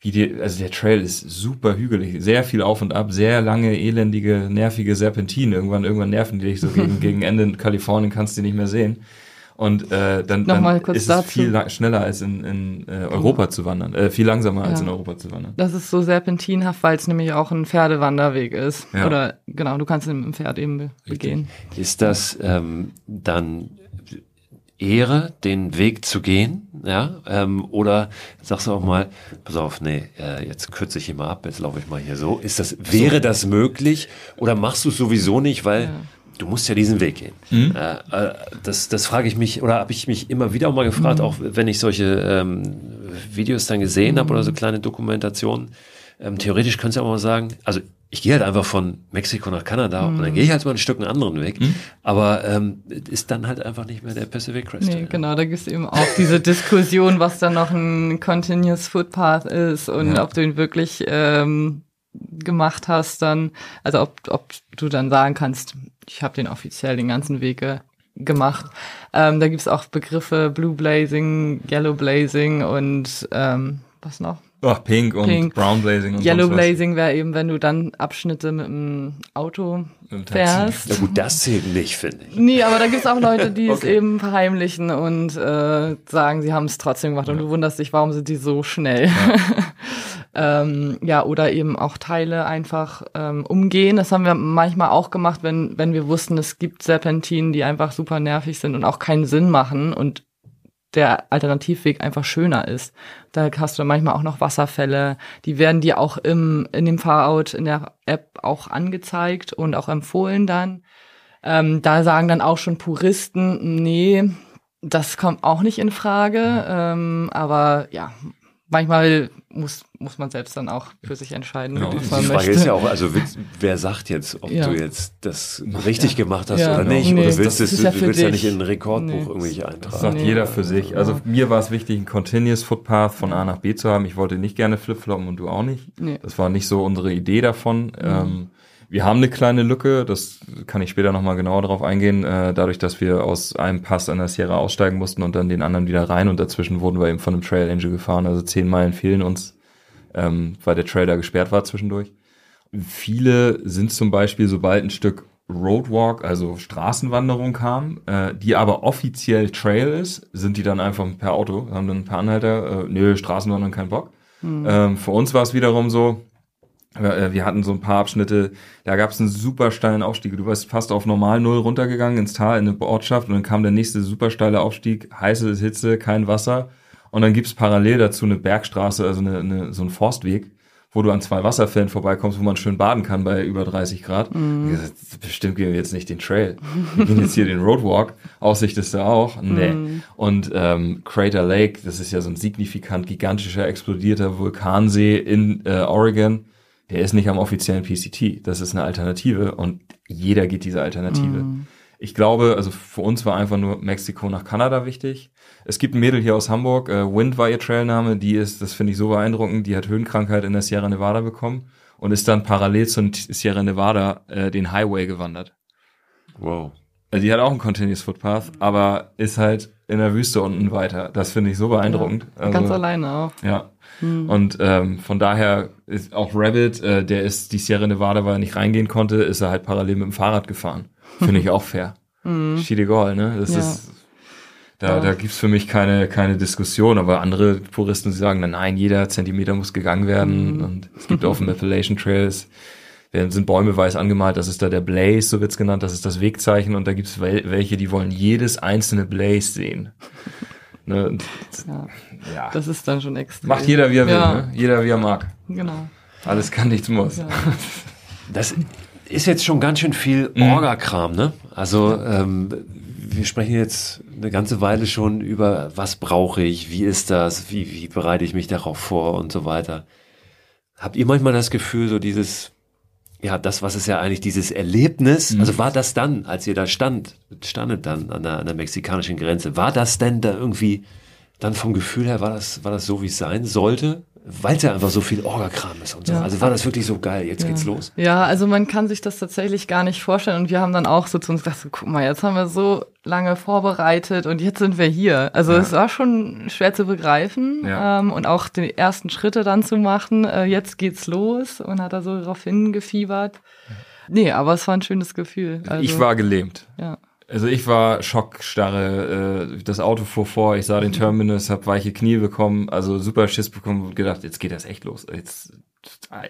wie die, also der Trail ist super hügelig, sehr viel auf und ab, sehr lange, elendige, nervige Serpentinen. Irgendwann, irgendwann nerven die dich so gegen, [LAUGHS] gegen Ende in Kalifornien kannst du die nicht mehr sehen. Und äh, dann, dann ist es viel schneller als in, in äh, Europa zu wandern, äh, viel langsamer ja. als in Europa zu wandern. Das ist so serpentinhaft, weil es nämlich auch ein Pferdewanderweg ist. Ja. Oder genau, du kannst ihn mit dem Pferd eben begehen. Ist das ähm, dann Ehre, den Weg zu gehen, ja, ähm, oder sagst du auch mal, pass auf, nee, äh, jetzt kürze ich hier mal ab, jetzt laufe ich mal hier so. Ist das, wäre das möglich oder machst du es sowieso nicht, weil ja. du musst ja diesen Weg gehen? Mhm. Äh, das, das frage ich mich, oder habe ich mich immer wieder auch mal gefragt, mhm. auch wenn ich solche ähm, Videos dann gesehen mhm. habe oder so kleine Dokumentationen. Ähm, theoretisch könntest du auch mal sagen, also ich gehe halt einfach von Mexiko nach Kanada mhm. und dann gehe ich halt mal ein Stück einen anderen Weg. Mhm. Aber ähm, ist dann halt einfach nicht mehr der Pacific Crest. Nee, genau, da gibt es eben auch diese Diskussion, was dann noch ein Continuous Footpath ist und ja. ob du ihn wirklich ähm, gemacht hast, dann, also ob, ob du dann sagen kannst, ich habe den offiziell den ganzen Weg gemacht. Ähm, da gibt es auch Begriffe Blue Blazing, Yellow Blazing und ähm, was noch? Ach, Pink und Pink. Brown Blazing und Yellow Blazing wäre eben, wenn du dann Abschnitte mit dem Auto fährst. Ja gut, das zählt nicht, finde ich. Nee, aber da gibt's auch Leute, die [LAUGHS] okay. es eben verheimlichen und äh, sagen, sie haben es trotzdem gemacht ja. und du wunderst dich, warum sind die so schnell? Ja. [LAUGHS] ähm, ja, oder eben auch Teile einfach ähm, umgehen. Das haben wir manchmal auch gemacht, wenn, wenn wir wussten, es gibt Serpentinen, die einfach super nervig sind und auch keinen Sinn machen und der Alternativweg einfach schöner ist. Da hast du manchmal auch noch Wasserfälle, die werden dir auch im, in dem Farout, in der App auch angezeigt und auch empfohlen dann. Ähm, da sagen dann auch schon Puristen, nee, das kommt auch nicht in Frage. Ähm, aber ja, manchmal muss, muss man selbst dann auch für sich entscheiden, genau. was man Die Frage möchte. ist ja auch, also wer sagt jetzt, ob ja. du jetzt das richtig ja. gemacht hast ja. oder nicht? Nee, oder willst das, das du willst ja nicht in ein Rekordbuch nee. irgendwie eintragen. Das sagt nee. jeder für sich. Also mir war es wichtig, ein Continuous Footpath von A nach B zu haben. Ich wollte nicht gerne Flipfloppen und du auch nicht. Das war nicht so unsere Idee davon. Mhm. Ähm, wir haben eine kleine Lücke, das kann ich später nochmal genauer darauf eingehen, äh, dadurch, dass wir aus einem Pass an der Sierra aussteigen mussten und dann den anderen wieder rein und dazwischen wurden wir eben von einem Trail Angel gefahren, also zehn Meilen fehlen uns, ähm, weil der Trail da gesperrt war zwischendurch. Viele sind zum Beispiel, sobald ein Stück Roadwalk, also Straßenwanderung kam, äh, die aber offiziell Trail ist, sind die dann einfach per Auto, haben dann ein paar Anhalter, äh, nö, Straßenwanderung kein Bock. Mhm. Ähm, für uns war es wiederum so, wir hatten so ein paar Abschnitte, da gab es einen super steilen Aufstieg. Du warst fast auf normal Null runtergegangen ins Tal, in eine Ortschaft und dann kam der nächste super steile Aufstieg, heiße Hitze, kein Wasser. Und dann gibt's parallel dazu eine Bergstraße, also eine, eine, so ein Forstweg, wo du an zwei Wasserfällen vorbeikommst, wo man schön baden kann bei über 30 Grad. Mm. Gesagt, bestimmt gehen wir jetzt nicht den Trail. Wir gehen jetzt hier den Roadwalk. Aussicht ist da auch. Nee. Mm. Und ähm, Crater Lake, das ist ja so ein signifikant gigantischer, explodierter Vulkansee in äh, Oregon der ist nicht am offiziellen PCT. Das ist eine Alternative und jeder geht diese Alternative. Mm. Ich glaube, also für uns war einfach nur Mexiko nach Kanada wichtig. Es gibt ein Mädel hier aus Hamburg, äh, Wind war ihr Trailname, die ist, das finde ich so beeindruckend, die hat Höhenkrankheit in der Sierra Nevada bekommen und ist dann parallel zur Sierra Nevada äh, den Highway gewandert. Wow. Also die hat auch einen Continuous Footpath, aber ist halt in der Wüste unten weiter. Das finde ich so beeindruckend. Ja, ganz also, alleine auch. Ja. Hm. Und ähm, von daher ist auch Rabbit, äh, der ist die Sierra Nevada, weil er nicht reingehen konnte, ist er halt parallel mit dem Fahrrad gefahren. [LAUGHS] Finde ich auch fair. Hm. Schied egal, ne? Das ja. ist da, ja. da gibt's für mich keine, keine Diskussion, aber andere Puristen sagen, na nein, jeder Zentimeter muss gegangen werden. Mhm. Und es gibt auf [LAUGHS] dem Appalachian Trails, sind Bäume weiß angemalt, das ist da der Blaze, so wird's genannt, das ist das Wegzeichen und da gibt's welche, die wollen jedes einzelne Blaze sehen. Ne? Ja. ja. Das ist dann schon extrem. Macht jeder, wie er ja. will, ne? Jeder, wie er mag. Genau. Alles kann, nichts muss. Ja. Das ist jetzt schon ganz schön viel mhm. Orga-Kram, ne? Also, ähm, wir sprechen jetzt eine ganze Weile schon über, was brauche ich, wie ist das, wie, wie bereite ich mich darauf vor und so weiter. Habt ihr manchmal das Gefühl, so dieses, ja, das, was ist ja eigentlich dieses Erlebnis, mhm. also war das dann, als ihr da stand, standet dann an der, an der mexikanischen Grenze, war das denn da irgendwie dann vom Gefühl her, war das, war das so, wie es sein sollte? Weil es ja einfach so viel Orgakram ist und so. Ja. Also war das wirklich so geil, jetzt ja. geht's los. Ja, also man kann sich das tatsächlich gar nicht vorstellen. Und wir haben dann auch so zu uns gedacht, so, guck mal, jetzt haben wir so lange vorbereitet und jetzt sind wir hier. Also ja. es war schon schwer zu begreifen ähm, und auch die ersten Schritte dann zu machen. Äh, jetzt geht's los und hat da so darauf hingefiebert. Nee, aber es war ein schönes Gefühl. Also, ich war gelähmt. Ja. Also ich war schockstarre. Äh, das Auto fuhr vor, ich sah den Terminus, hab weiche Knie bekommen, also super Schiss bekommen und gedacht, jetzt geht das echt los. Jetzt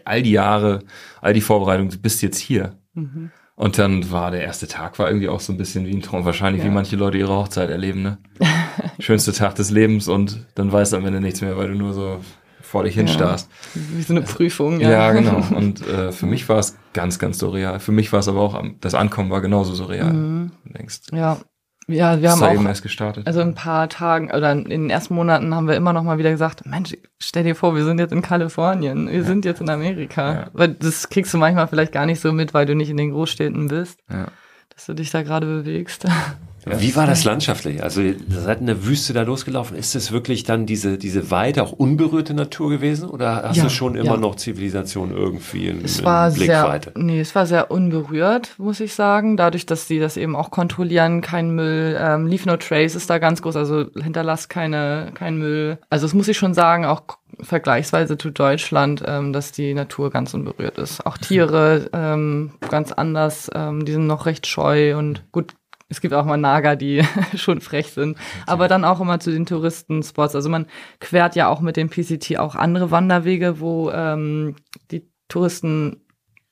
all die Jahre, all die Vorbereitungen, du bist jetzt hier. Mhm. Und dann war der erste Tag war irgendwie auch so ein bisschen wie ein Traum, wahrscheinlich ja. wie manche Leute ihre Hochzeit erleben, ne? Schönste Tag des Lebens und dann weißt du am Ende nichts mehr, weil du nur so vor dich hinstarrst. Ja, wie so eine Prüfung, ja. Ja, genau. [LAUGHS] Und äh, für mich war es ganz, ganz surreal. Für mich war es aber auch, das Ankommen war genauso surreal. Mhm. Denkst, ja. Ja, wir haben auch, eben erst gestartet. also ein paar Tagen oder in den ersten Monaten haben wir immer noch mal wieder gesagt, Mensch, stell dir vor, wir sind jetzt in Kalifornien, wir ja. sind jetzt in Amerika. Ja. Weil das kriegst du manchmal vielleicht gar nicht so mit, weil du nicht in den Großstädten bist, ja. Dass du dich da gerade bewegst. Wie war das landschaftlich? Also ihr seid in der Wüste da losgelaufen. Ist es wirklich dann diese, diese weite, auch unberührte Natur gewesen? Oder hast ja, du schon immer ja. noch Zivilisation irgendwie in, es war in Blickweite? Sehr, nee, es war sehr unberührt, muss ich sagen. Dadurch, dass sie das eben auch kontrollieren, kein Müll, ähm, Leave No Trace ist da ganz groß, also hinterlasst keine, kein Müll. Also das muss ich schon sagen, auch vergleichsweise zu Deutschland, ähm, dass die Natur ganz unberührt ist. Auch Tiere [LAUGHS] ähm, ganz anders, ähm, die sind noch recht scheu und gut, es gibt auch mal Nager, die [LAUGHS] schon frech sind, aber dann auch immer zu den Touristenspots. Also man quert ja auch mit dem PCT auch andere Wanderwege, wo ähm, die Touristen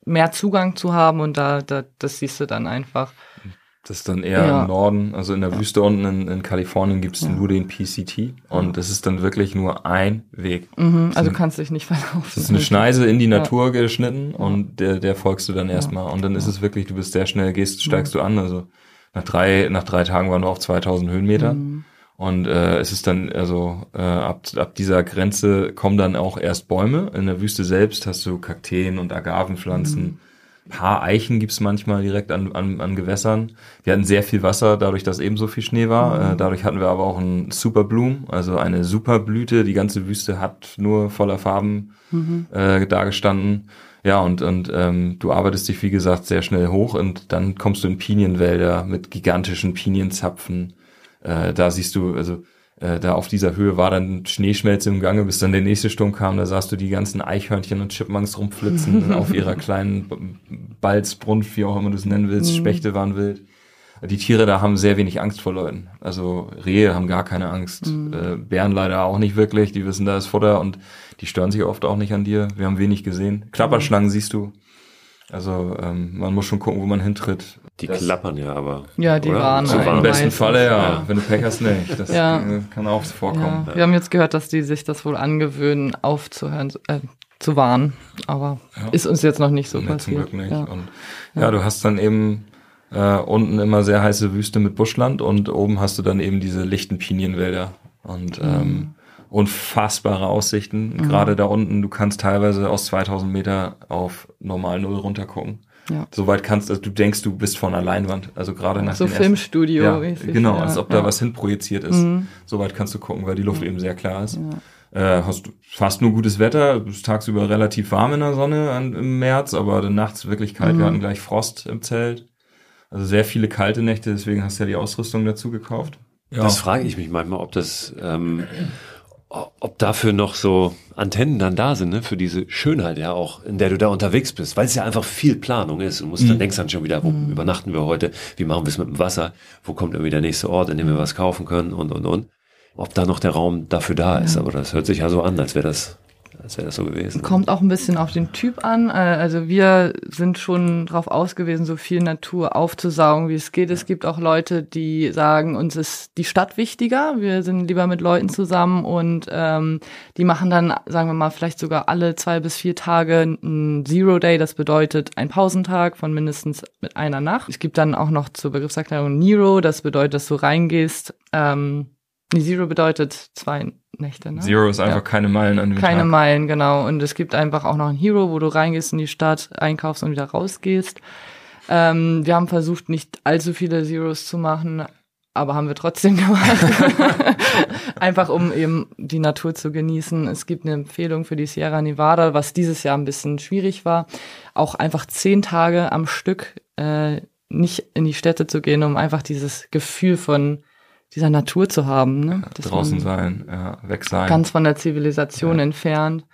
mehr Zugang zu haben und da, da das siehst du dann einfach. Das ist dann eher ja. im Norden, also in der ja. Wüste unten in, in Kalifornien gibt es ja. nur den PCT und das ist dann wirklich nur ein Weg. Mhm, also du kannst dich nicht verlaufen. Das ist eine Schneise in die Natur geschnitten und der, der folgst du dann erstmal und dann ist es wirklich, du bist sehr schnell, gehst, steigst du an, also nach drei, nach drei Tagen waren wir auf 2000 Höhenmeter. Mhm. Und äh, es ist dann, also äh, ab, ab dieser Grenze kommen dann auch erst Bäume. In der Wüste selbst hast du Kakteen und Agavenpflanzen. Mhm. Paar Eichen gibt's manchmal direkt an, an, an Gewässern. Wir hatten sehr viel Wasser, dadurch, dass eben so viel Schnee war. Mhm. Äh, dadurch hatten wir aber auch einen Superbloom, also eine Superblüte. Die ganze Wüste hat nur voller Farben mhm. äh, dargestanden. Ja, und, und ähm, du arbeitest dich, wie gesagt, sehr schnell hoch und dann kommst du in Pinienwälder mit gigantischen Pinienzapfen. Äh, da siehst du, also äh, da auf dieser Höhe war dann Schneeschmelze im Gange, bis dann der nächste Sturm kam, da sahst du die ganzen Eichhörnchen und Chipmunks rumflitzen [LAUGHS] auf ihrer kleinen Balzbrunft, wie auch immer du es nennen willst, mhm. Spechte waren wild. Die Tiere da haben sehr wenig Angst vor Leuten. Also Rehe haben gar keine Angst. Mhm. Äh, Bären leider auch nicht wirklich. Die wissen, da ist Futter und die stören sich oft auch nicht an dir. Wir haben wenig gesehen. Klapperschlangen siehst du. Also ähm, man muss schon gucken, wo man hintritt. Die das, klappern ja aber. Ja, die oder? waren. So Im besten Falle, ja. ja. Wenn du Pech hast, nicht. Das ja. kann auch vorkommen. Ja. Wir haben jetzt gehört, dass die sich das wohl angewöhnen, aufzuhören, äh, zu warnen. Aber ist uns jetzt noch nicht so nee, passiert. Zum Glück nicht. Und ja, du hast dann eben äh, unten immer sehr heiße Wüste mit Buschland und oben hast du dann eben diese lichten Pinienwälder. Und mhm. ähm, unfassbare Aussichten. Mhm. Gerade da unten, du kannst teilweise aus 2000 Meter auf normal Null runtergucken. Ja. Soweit kannst also du denkst, du bist vor einer Leinwand. Also gerade nach so Filmstudio. Ja, mäßig, genau, ja, als ob da was hinprojiziert ist. Mhm. Soweit kannst du gucken, weil die Luft eben sehr klar ist. Äh, hast fast nur gutes Wetter, bist tagsüber relativ warm in der Sonne an, im März, aber dann nachts wirklich kalt. Mhm. Wir hatten gleich Frost im Zelt. Also sehr viele kalte Nächte, deswegen hast du ja die Ausrüstung dazu gekauft. Ja. Das frage ich mich manchmal, ob das ähm, ob dafür noch so Antennen dann da sind, ne, für diese Schönheit ja auch, in der du da unterwegs bist, weil es ja einfach viel Planung ist. Du musst mhm. dann denkst dann schon wieder, wo mhm. übernachten wir heute, wie machen wir es mit dem Wasser, wo kommt irgendwie der nächste Ort, in dem wir was kaufen können und und und. Ob da noch der Raum dafür da ist, aber das hört sich ja so an, als wäre das als wäre das so gewesen. Kommt auch ein bisschen auf den Typ an. Äh, also wir sind schon darauf ausgewiesen, so viel Natur aufzusaugen, wie es geht. Es gibt auch Leute, die sagen, uns ist die Stadt wichtiger. Wir sind lieber mit Leuten zusammen und ähm, die machen dann, sagen wir mal, vielleicht sogar alle zwei bis vier Tage ein Zero Day. Das bedeutet ein Pausentag von mindestens mit einer Nacht. Es gibt dann auch noch zur Begriffserklärung Nero. Das bedeutet, dass du reingehst. Ähm, Zero bedeutet zwei Nächte. Ne? Zero ist einfach ja. keine Meilen an dem Keine Tag. Meilen, genau. Und es gibt einfach auch noch ein Hero, wo du reingehst in die Stadt, einkaufst und wieder rausgehst. Ähm, wir haben versucht, nicht allzu viele Zeros zu machen, aber haben wir trotzdem [LAUGHS] gemacht. einfach um eben die Natur zu genießen. Es gibt eine Empfehlung für die Sierra Nevada, was dieses Jahr ein bisschen schwierig war, auch einfach zehn Tage am Stück äh, nicht in die Städte zu gehen, um einfach dieses Gefühl von dieser Natur zu haben. Ne? Ja, draußen sein, ja, weg sein. Ganz von der Zivilisation ja. entfernt.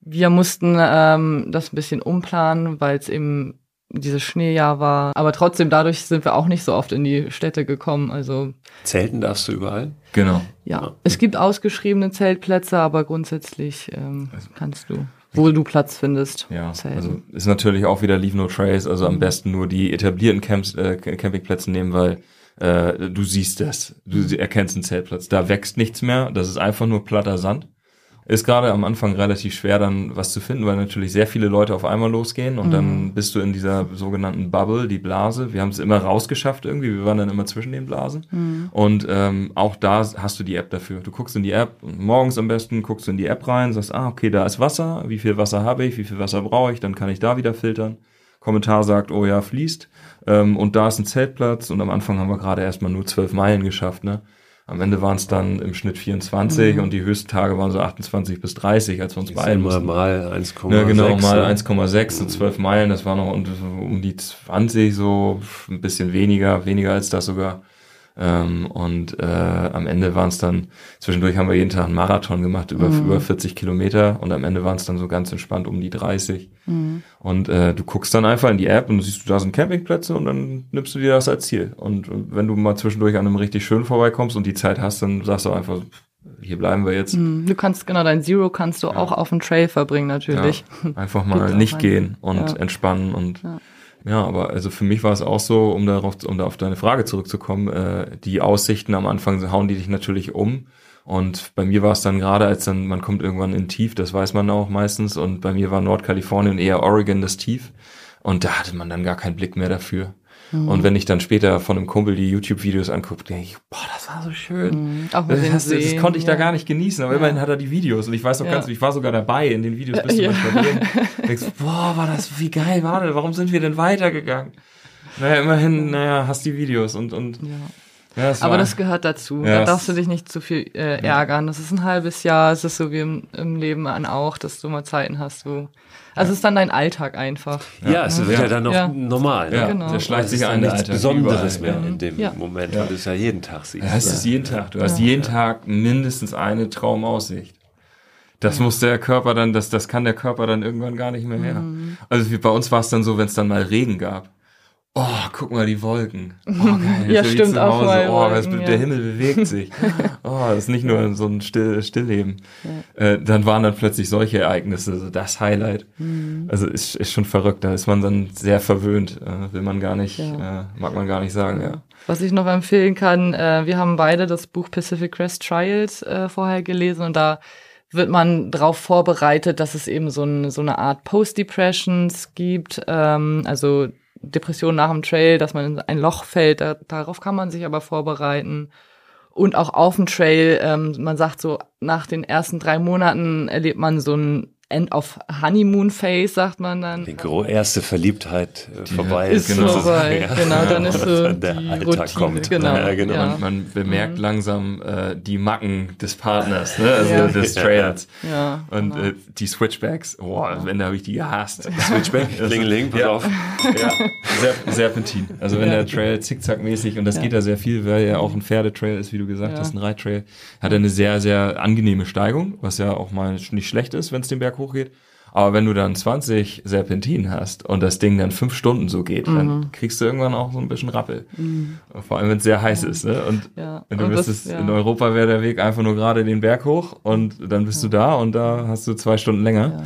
Wir mussten ähm, das ein bisschen umplanen, weil es eben dieses Schneejahr war. Aber trotzdem, dadurch sind wir auch nicht so oft in die Städte gekommen. Also Zelten darfst du überall? Genau. Ja, ja. es gibt ausgeschriebene Zeltplätze, aber grundsätzlich ähm, also, kannst du wo du Platz findest. Ja, Zelten. also ist natürlich auch wieder Leave No Trace, also am mhm. besten nur die etablierten Camps, äh, Campingplätze nehmen, weil äh, du siehst das, du erkennst einen Zeltplatz. Da wächst nichts mehr, das ist einfach nur platter Sand. Ist gerade am Anfang relativ schwer dann was zu finden, weil natürlich sehr viele Leute auf einmal losgehen und mhm. dann bist du in dieser sogenannten Bubble, die Blase. Wir haben es immer rausgeschafft irgendwie, wir waren dann immer zwischen den Blasen. Mhm. Und ähm, auch da hast du die App dafür. Du guckst in die App, morgens am besten guckst du in die App rein, sagst, ah, okay, da ist Wasser, wie viel Wasser habe ich, wie viel Wasser brauche ich, dann kann ich da wieder filtern. Kommentar sagt, oh ja, fließt. Ähm, und da ist ein Zeltplatz und am Anfang haben wir gerade erstmal nur zwölf Meilen geschafft, ne? Am Ende waren es dann im Schnitt 24 mhm. und die höchsten Tage waren so 28 bis 30, als wir uns beeilen mussten. Mal 1,6. Ja, genau, mal 1,6, so 12 Meilen, das war noch um die 20, so ein bisschen weniger, weniger als das sogar. Ähm, und äh, am Ende waren es dann, zwischendurch haben wir jeden Tag einen Marathon gemacht, über, mhm. über 40 Kilometer und am Ende waren es dann so ganz entspannt um die 30. Mhm. Und äh, du guckst dann einfach in die App und du siehst, du da sind Campingplätze und dann nimmst du dir das als Ziel. Und, und wenn du mal zwischendurch an einem richtig schön vorbeikommst und die Zeit hast, dann sagst du einfach, hier bleiben wir jetzt. Mhm. Du kannst, genau, dein Zero kannst du ja. auch auf dem Trail verbringen, natürlich. Ja, einfach mal [LAUGHS] nicht gehen und ja. entspannen und ja, aber also für mich war es auch so, um darauf, um da auf deine Frage zurückzukommen, äh, die Aussichten am Anfang hauen die dich natürlich um. Und bei mir war es dann gerade, als dann, man kommt irgendwann in Tief, das weiß man auch meistens. Und bei mir war Nordkalifornien eher Oregon das Tief. Und da hatte man dann gar keinen Blick mehr dafür. Mhm. Und wenn ich dann später von einem Kumpel die YouTube-Videos angucke, denke ich, boah, das war so schön. Mhm. Auch das, das, das, konnte ich ja. da gar nicht genießen, aber ja. immerhin hat er die Videos und ich weiß noch ja. ganz, ich war sogar dabei in den Videos, bist du ja. manchmal drin. [LAUGHS] denkst, boah, war das, wie geil war das, warum sind wir denn weitergegangen? Naja, immerhin, naja, hast die Videos und, und Ja, das Aber das gehört dazu. Ja, da darfst du dich nicht zu viel äh, ärgern. Das ist ein halbes Jahr. Es ist so wie im, im Leben an auch, dass du mal Zeiten hast, wo also es ist dann dein Alltag einfach. Ja, es wird ja, dann noch normal. Ne? Ja, genau. Der schleicht sich ein. Nichts Besonderes mehr in dem Moment, weil du es ja jeden Tag siehst. Ja, es ist jeden Tag. Du hast jeden Tag mindestens eine Traumaussicht. Das muss der Körper dann, das, das kann der Körper dann irgendwann gar nicht mehr her. Mhm. Also wie bei uns war es dann so, wenn es dann mal Regen gab Oh, guck mal die Wolken. [LAUGHS] Oh, geil. ja, stimmt auch mal. Oh, das, ja. der Himmel bewegt sich. [LAUGHS] Oh, das ist nicht nur so ein Still, Stillleben. Ja. Äh, dann waren dann plötzlich solche Ereignisse, so das Highlight. Mhm. Also ist, ist schon verrückt. Da ist man dann sehr verwöhnt. Äh, will man gar nicht, ja. äh, mag man gar nicht sagen, ja. Was ich noch empfehlen kann, äh, wir haben beide das Buch Pacific Crest Trials äh, vorher gelesen und da wird man darauf vorbereitet, dass es eben so, ein, so eine Art Post-Depressions gibt. Ähm, also Depression nach dem Trail, dass man in ein Loch fällt, da, darauf kann man sich aber vorbereiten. Und auch auf dem Trail, ähm, man sagt so, nach den ersten drei Monaten erlebt man so ein End of Honeymoon Phase, sagt man dann. Die erste Verliebtheit äh, vorbei ist. Genau. vorbei, ja. genau, dann ist [LAUGHS] so dann der die Alltag Routine. kommt. Genau, ja, genau. Ja. Man, man, bemerkt mhm. langsam äh, die Macken des Partners, ne? also ja. des [LAUGHS] Trails. Ja, Und genau. äh, die Switchbacks, boah, wenn da habe ich die gehasst. Switchback, Klingeling, pass auf. Ja, Ser Serpentin. Also wenn der Trail zickzackmäßig, und das geht da sehr viel, weil er auch ein Pferdetrail ist, wie du gesagt hast, ein Reittrail, hat er eine sehr, sehr angenehme Steigung, was ja auch mal nicht schlecht ist, wenn es den Berg hochgeht. Aber wenn du dann 20 Serpentinen hast und das Ding dann fünf Stunden so geht, mhm. dann kriegst du irgendwann auch so ein bisschen Rappel. Mhm. Vor allem, wenn es sehr heiß ist. Ne? Und ja. wenn du und müsstest, das, ja. in Europa wäre der Weg einfach nur gerade den Berg hoch und dann bist du da und da hast du zwei Stunden länger.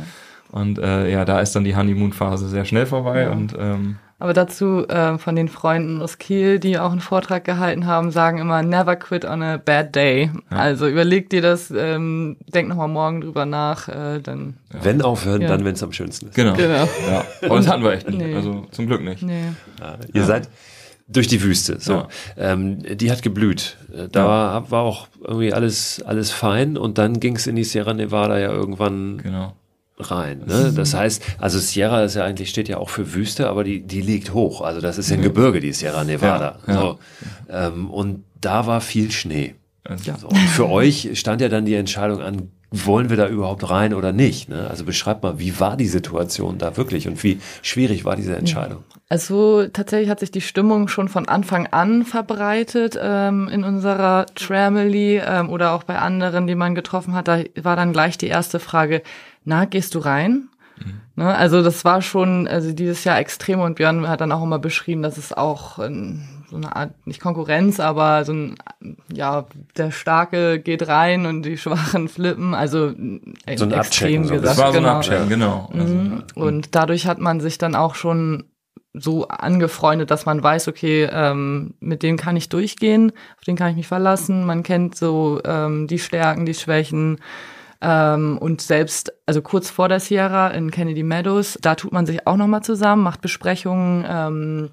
Und äh, ja, da ist dann die Honeymoon-Phase sehr schnell vorbei und ähm, aber dazu äh, von den Freunden aus Kiel, die auch einen Vortrag gehalten haben, sagen immer, never quit on a bad day. Ja. Also überleg dir das, ähm, denk nochmal morgen drüber nach. Äh, dann, ja. Wenn aufhören, ja. dann wenn es am schönsten ist. Genau. genau. Ja. Aber das hatten wir echt nicht. Nee. Also zum Glück nicht. Nee. ihr seid durch die Wüste. So, ähm, die hat geblüht. Da war, war auch irgendwie alles alles fein und dann ging es in die Sierra Nevada ja irgendwann. Genau rein. Ne? Das heißt, also Sierra ist ja eigentlich steht ja auch für Wüste, aber die die liegt hoch. Also das ist ja ein Gebirge, die Sierra Nevada. Ja, ja. So. Ähm, und da war viel Schnee. Ja. So. Und für euch stand ja dann die Entscheidung an, wollen wir da überhaupt rein oder nicht? Ne? Also beschreibt mal, wie war die Situation da wirklich und wie schwierig war diese Entscheidung? Also tatsächlich hat sich die Stimmung schon von Anfang an verbreitet ähm, in unserer Tramily ähm, oder auch bei anderen, die man getroffen hat. Da war dann gleich die erste Frage, na, gehst du rein? Mhm. Ne, also das war schon, also dieses Jahr extrem und Björn hat dann auch immer beschrieben, dass es auch ähm, so eine Art, nicht Konkurrenz, aber so ein, ja, der Starke geht rein und die Schwachen flippen, also äh, so ein extrem Abchecken, gesagt. Das war so genau. ein Abchecken, genau. Mhm. Also, und dadurch hat man sich dann auch schon so angefreundet, dass man weiß, okay, ähm, mit dem kann ich durchgehen, auf den kann ich mich verlassen. Man kennt so ähm, die Stärken, die Schwächen. Ähm, und selbst, also kurz vor der Sierra in Kennedy Meadows, da tut man sich auch nochmal zusammen, macht Besprechungen, ähm,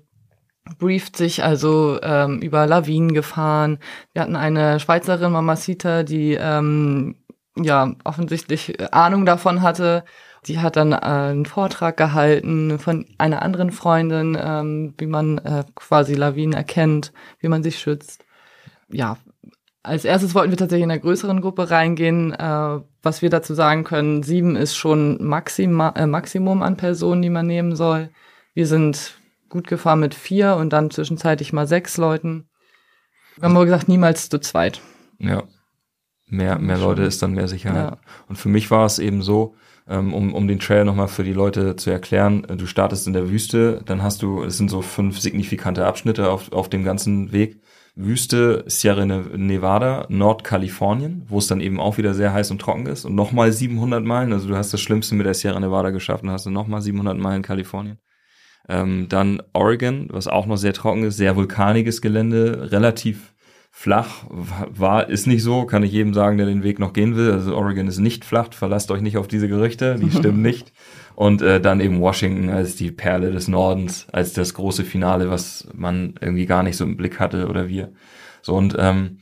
brieft sich also ähm, über Lawinen gefahren. Wir hatten eine Schweizerin, Mamacita, die ähm, ja offensichtlich Ahnung davon hatte. Die hat dann äh, einen Vortrag gehalten von einer anderen Freundin, ähm, wie man äh, quasi Lawinen erkennt, wie man sich schützt. Ja, als erstes wollten wir tatsächlich in einer größeren Gruppe reingehen. Äh, was wir dazu sagen können, sieben ist schon Maxima, äh, Maximum an Personen, die man nehmen soll. Wir sind gut gefahren mit vier und dann zwischenzeitlich mal sechs Leuten. Wir haben aber gesagt, niemals zu zweit. Ja. Mehr, mehr Leute ist dann mehr Sicherheit. Ja. Und für mich war es eben so, ähm, um, um den Trail nochmal für die Leute zu erklären, du startest in der Wüste, dann hast du, es sind so fünf signifikante Abschnitte auf, auf dem ganzen Weg. Wüste Sierra ne-, Nevada, Nordkalifornien, wo es dann eben auch wieder sehr heiß und trocken ist und nochmal 700 Meilen, also du hast das Schlimmste mit der Sierra Nevada geschafft und hast dann nochmal 700 Meilen Kalifornien. Ähm, dann Oregon, was auch noch sehr trocken ist, sehr vulkaniges Gelände, relativ flach, war, ist nicht so, kann ich jedem sagen, der den Weg noch gehen will. Also Oregon ist nicht flach, verlasst euch nicht auf diese Gerüchte, die stimmen [LAUGHS] nicht. Und äh, dann eben Washington als die Perle des Nordens, als das große Finale, was man irgendwie gar nicht so im Blick hatte oder wir. So und ähm,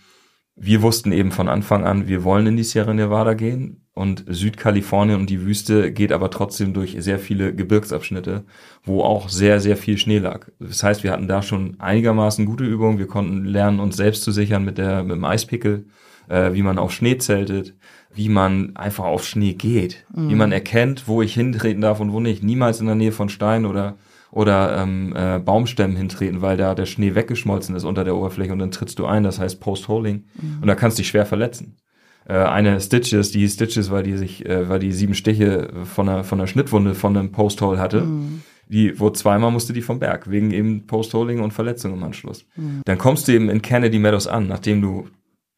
wir wussten eben von Anfang an, wir wollen in die Sierra Nevada gehen und Südkalifornien und die Wüste geht aber trotzdem durch sehr viele Gebirgsabschnitte, wo auch sehr, sehr viel Schnee lag. Das heißt, wir hatten da schon einigermaßen gute Übungen. Wir konnten lernen, uns selbst zu sichern mit, der, mit dem Eispickel, äh, wie man auf Schnee zeltet, wie man einfach auf Schnee geht, mhm. wie man erkennt, wo ich hintreten darf und wo nicht. Niemals in der Nähe von Stein oder oder ähm, äh, Baumstämmen hintreten, weil da der Schnee weggeschmolzen ist unter der Oberfläche und dann trittst du ein, das heißt Post-Holding mhm. und da kannst du dich schwer verletzen. Äh, eine Stitches, die Stitches, weil die sich, äh, weil die sieben Stiche von einer, von einer Schnittwunde von einem Post-Hole hatte. Mhm. Die, wo zweimal musste die vom Berg, wegen eben Post-Holding und Verletzung im Anschluss. Mhm. Dann kommst du eben in Kennedy Meadows an, nachdem du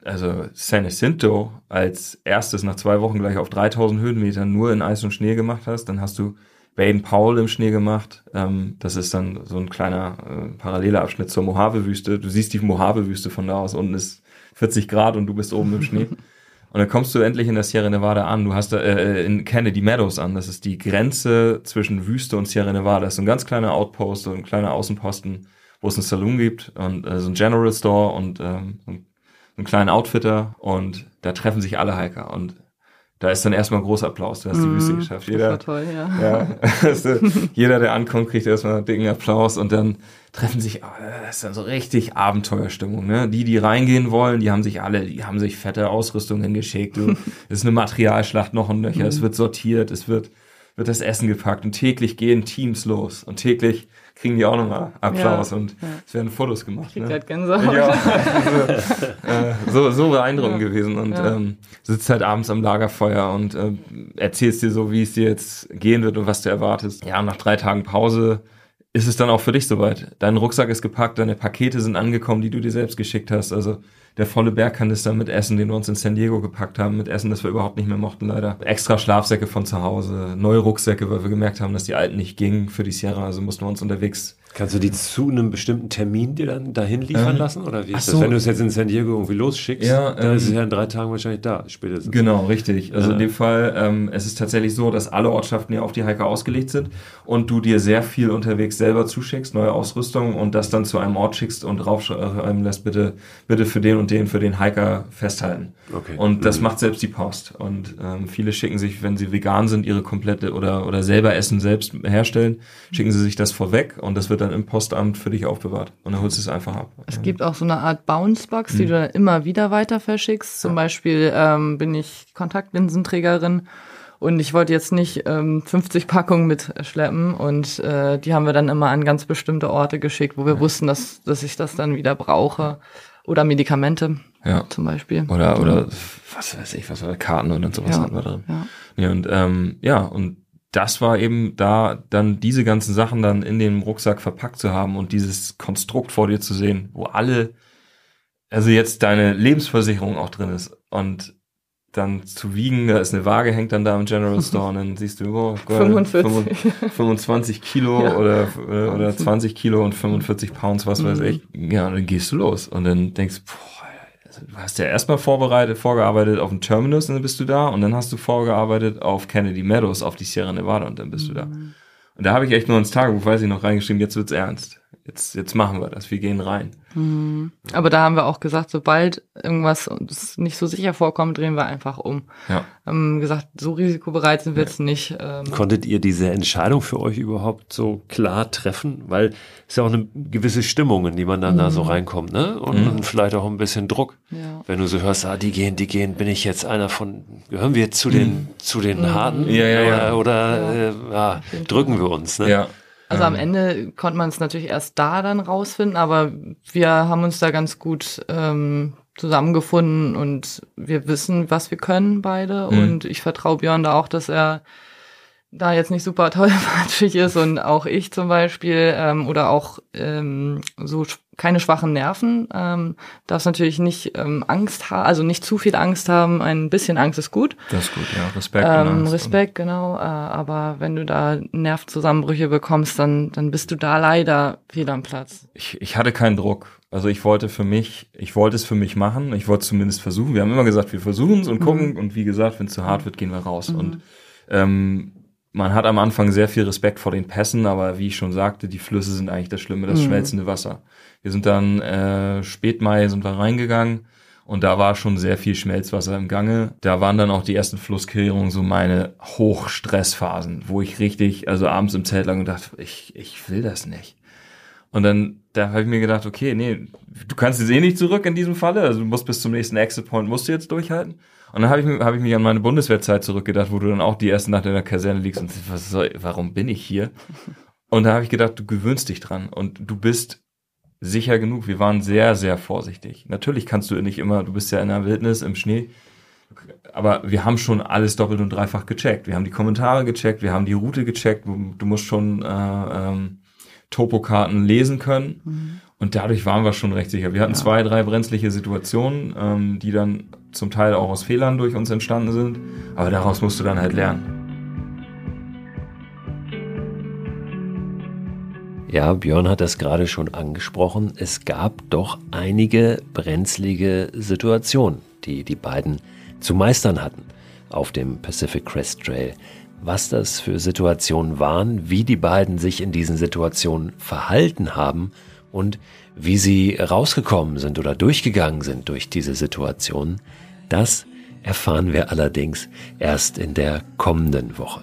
also San Jacinto als erstes nach zwei Wochen gleich auf 3000 Höhenmetern nur in Eis und Schnee gemacht hast, dann hast du Baden Powell im Schnee gemacht. Ähm, das ist dann so ein kleiner äh, paralleler Abschnitt zur Mojave-Wüste. Du siehst die Mojave-Wüste von da aus. Unten ist 40 Grad und du bist oben im Schnee. [LAUGHS] Und dann kommst du endlich in der Sierra Nevada an. Du hast da äh, in Kennedy Meadows an. Das ist die Grenze zwischen Wüste und Sierra Nevada. Das ist ein ganz kleiner Outpost, so ein kleiner Außenposten, wo es einen Saloon gibt und äh, so ein General Store und ähm, einen kleinen Outfitter und da treffen sich alle Hiker und da ist dann erstmal großer Applaus. Du hast die Wüste mhm. geschafft. Jeder, das war toll, ja. ja [LAUGHS] also jeder, der ankommt, kriegt erstmal einen dicken Applaus und dann treffen sich, oh, das ist dann so richtig Abenteuerstimmung. Ne? Die, die reingehen wollen, die haben sich alle, die haben sich fette Ausrüstungen hingeschickt. Du, [LAUGHS] es ist eine Materialschlacht noch und nöcher. Es mhm. wird sortiert, es wird, wird das Essen gepackt und täglich gehen Teams los und täglich kriegen die auch nochmal Applaus ja, und ja. es werden Fotos gemacht. Ich krieg ne? halt Gänsehaut. Ja, [LAUGHS] also, äh, so, so beeindruckend ja. gewesen und ähm, sitzt halt abends am Lagerfeuer und äh, erzählst dir so, wie es dir jetzt gehen wird und was du erwartest. Ja, nach drei Tagen Pause ist es dann auch für dich soweit. Dein Rucksack ist gepackt, deine Pakete sind angekommen, die du dir selbst geschickt hast. Also der volle Bergkanister mit Essen, den wir uns in San Diego gepackt haben, mit Essen, das wir überhaupt nicht mehr mochten, leider. Extra Schlafsäcke von zu Hause, neue Rucksäcke, weil wir gemerkt haben, dass die alten nicht gingen für die Sierra, also mussten wir uns unterwegs Kannst du die zu einem bestimmten Termin dir dann dahin liefern ähm, lassen? Oder wie ist so. das? Wenn du es jetzt in San Diego irgendwie losschickst, ja, dann ähm, ist es ja in drei Tagen wahrscheinlich da, spätestens. Genau, richtig. Also ja. in dem Fall, ähm, es ist tatsächlich so, dass alle Ortschaften ja auf die Hiker ausgelegt sind und du dir sehr viel unterwegs selber zuschickst, neue Ausrüstung und das dann zu einem Ort schickst und draufschreiben lässt, bitte, bitte für den und den, für den Hiker festhalten. Okay. Und das mhm. macht selbst die Post. Und ähm, viele schicken sich, wenn sie vegan sind, ihre komplette oder, oder selber Essen selbst herstellen, schicken sie sich das vorweg und das wird dann im Postamt für dich aufbewahrt. Und dann holst du es einfach ab. Es ja. gibt auch so eine Art Bounce-Box, die mhm. du dann immer wieder weiter verschickst. Zum ja. Beispiel ähm, bin ich Kontaktlinsenträgerin und ich wollte jetzt nicht ähm, 50 Packungen mitschleppen und äh, die haben wir dann immer an ganz bestimmte Orte geschickt, wo wir ja. wussten, dass, dass ich das dann wieder brauche. Oder Medikamente ja. zum Beispiel. Oder, oder was weiß ich, was war Karten und sowas ja. hatten wir drin. Ja. ja, und ähm, ja, und das war eben da, dann diese ganzen Sachen dann in dem Rucksack verpackt zu haben und dieses Konstrukt vor dir zu sehen, wo alle, also jetzt deine Lebensversicherung auch drin ist und dann zu wiegen, da ist eine Waage, hängt dann da im General [LAUGHS] Store und dann siehst du, oh Gott, 45. 25 Kilo [LAUGHS] ja. oder, oder 20 Kilo und 45 Pounds, was weiß mhm. ich. Ja, und dann gehst du los und dann denkst, boah, hast ja erstmal vorbereitet, vorgearbeitet auf den Terminus und dann bist du da und dann hast du vorgearbeitet auf Kennedy Meadows, auf die Sierra Nevada und dann bist mhm. du da. Mhm. Und da habe ich echt nur ins Tagebuch, weiß ich noch, reingeschrieben, jetzt wird's ernst jetzt, jetzt machen wir das, wir gehen rein. Mhm. Aber da haben wir auch gesagt, sobald irgendwas uns nicht so sicher vorkommt, drehen wir einfach um. Ja. Haben gesagt, so risikobereit sind wir ja. jetzt nicht. Ähm. Konntet ihr diese Entscheidung für euch überhaupt so klar treffen? Weil es ja auch eine gewisse Stimmung, in die man dann mhm. da so mhm. reinkommt, ne? Und, mhm. vielleicht auch ein bisschen Druck. Ja. Wenn du so hörst, ah, die gehen, die gehen, bin ich jetzt einer von, gehören wir zu den, mhm. zu den mhm. Harten? Ja, ja, ja. Oder, oder Äh, ja, drücken wir uns, ne? Ja. Also am ähm. Ende konnte man es natürlich erst da dann rausfinden, aber wir haben uns da ganz gut ähm, zusammengefunden und wir wissen, was wir können beide. Mhm. Und ich vertraue Björn da auch, dass er da jetzt nicht super [LAUGHS] tollpatschig ist und auch ich zum Beispiel ähm, oder auch ähm, so keine schwachen Nerven, ähm, darfst natürlich nicht ähm, Angst haben, also nicht zu viel Angst haben, ein bisschen Angst ist gut. Das ist gut, ja, Respekt. Ähm, Respekt, genau, äh, aber wenn du da Nervenzusammenbrüche bekommst, dann, dann bist du da leider fehl am Platz. Ich, ich hatte keinen Druck, also ich wollte für mich, ich wollte es für mich machen, ich wollte zumindest versuchen, wir haben immer gesagt, wir versuchen es und gucken mhm. und wie gesagt, wenn es zu hart wird, gehen wir raus mhm. und ähm, man hat am Anfang sehr viel Respekt vor den Pässen, aber wie ich schon sagte, die Flüsse sind eigentlich das Schlimme, das mhm. schmelzende Wasser. Wir sind dann äh, Spätmai sind wir reingegangen Und da war schon sehr viel Schmelzwasser im Gange. Da waren dann auch die ersten Flusskehrungen so meine Hochstressphasen, wo ich richtig, also abends im Zelt lag und dachte, ich, ich will das nicht. Und dann, da habe ich mir gedacht, okay, nee, du kannst jetzt eh nicht zurück in diesem Falle. Also du musst bis zum nächsten Exit Point, musst du jetzt durchhalten. Und dann habe ich, hab ich mich an meine Bundeswehrzeit zurückgedacht, wo du dann auch die erste Nacht in der Kaserne liegst und was soll, warum bin ich hier? [LAUGHS] Und da habe ich gedacht, du gewöhnst dich dran und du bist sicher genug. Wir waren sehr, sehr vorsichtig. Natürlich kannst du nicht immer, du bist ja in der Wildnis, im Schnee, aber wir haben schon alles doppelt und dreifach gecheckt. Wir haben die Kommentare gecheckt, wir haben die Route gecheckt. Du musst schon äh, ähm, Topokarten lesen können. Mhm. Und dadurch waren wir schon recht sicher. Wir hatten ja. zwei, drei brenzliche Situationen, ähm, die dann zum Teil auch aus Fehlern durch uns entstanden sind. Aber daraus musst du dann halt lernen. Ja, Björn hat das gerade schon angesprochen. Es gab doch einige brenzlige Situationen, die die beiden zu meistern hatten auf dem Pacific Crest Trail. Was das für Situationen waren, wie die beiden sich in diesen Situationen verhalten haben und wie sie rausgekommen sind oder durchgegangen sind durch diese Situationen, das erfahren wir allerdings erst in der kommenden Woche.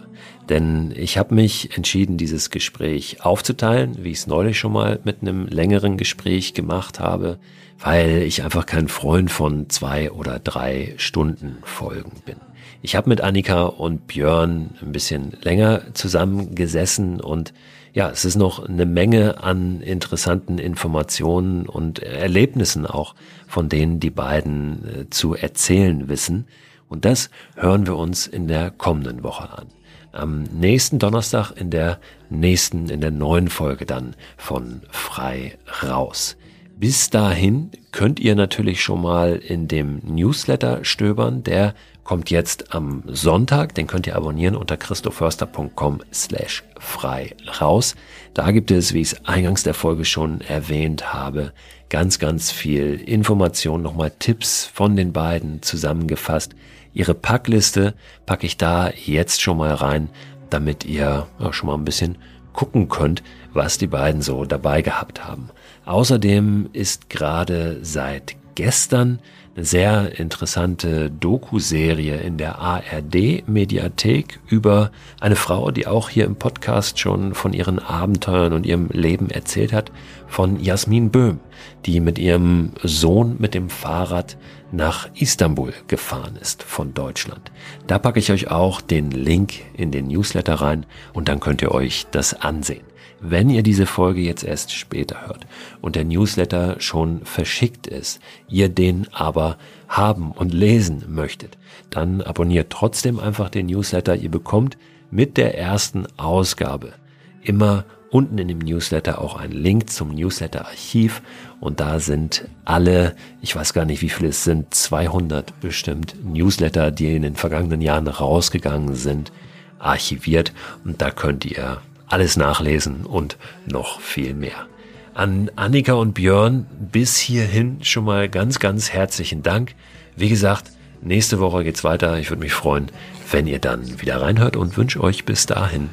Denn ich habe mich entschieden, dieses Gespräch aufzuteilen, wie ich es neulich schon mal mit einem längeren Gespräch gemacht habe, weil ich einfach kein Freund von zwei oder drei Stunden Folgen bin. Ich habe mit Annika und Björn ein bisschen länger zusammengesessen und ja, es ist noch eine Menge an interessanten Informationen und Erlebnissen auch, von denen die beiden äh, zu erzählen wissen. Und das hören wir uns in der kommenden Woche an am nächsten Donnerstag in der nächsten, in der neuen Folge dann von Frei raus. Bis dahin könnt ihr natürlich schon mal in dem Newsletter stöbern. Der kommt jetzt am Sonntag. Den könnt ihr abonnieren unter christoförster.com slash frei raus. Da gibt es, wie ich es eingangs der Folge schon erwähnt habe, ganz, ganz viel Information, nochmal Tipps von den beiden zusammengefasst, Ihre Packliste packe ich da jetzt schon mal rein, damit ihr ja, schon mal ein bisschen gucken könnt, was die beiden so dabei gehabt haben. Außerdem ist gerade seit gestern sehr interessante Doku-Serie in der ARD-Mediathek über eine Frau, die auch hier im Podcast schon von ihren Abenteuern und ihrem Leben erzählt hat, von Jasmin Böhm, die mit ihrem Sohn mit dem Fahrrad nach Istanbul gefahren ist von Deutschland. Da packe ich euch auch den Link in den Newsletter rein und dann könnt ihr euch das ansehen. Wenn ihr diese Folge jetzt erst später hört und der Newsletter schon verschickt ist, ihr den aber haben und lesen möchtet, dann abonniert trotzdem einfach den Newsletter. Ihr bekommt mit der ersten Ausgabe immer unten in dem Newsletter auch einen Link zum Newsletter-Archiv und da sind alle, ich weiß gar nicht wie viele es sind, 200 bestimmt Newsletter, die in den vergangenen Jahren rausgegangen sind, archiviert und da könnt ihr alles nachlesen und noch viel mehr. An Annika und Björn bis hierhin schon mal ganz, ganz herzlichen Dank. Wie gesagt, nächste Woche geht's weiter. Ich würde mich freuen, wenn ihr dann wieder reinhört und wünsche euch bis dahin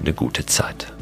eine gute Zeit.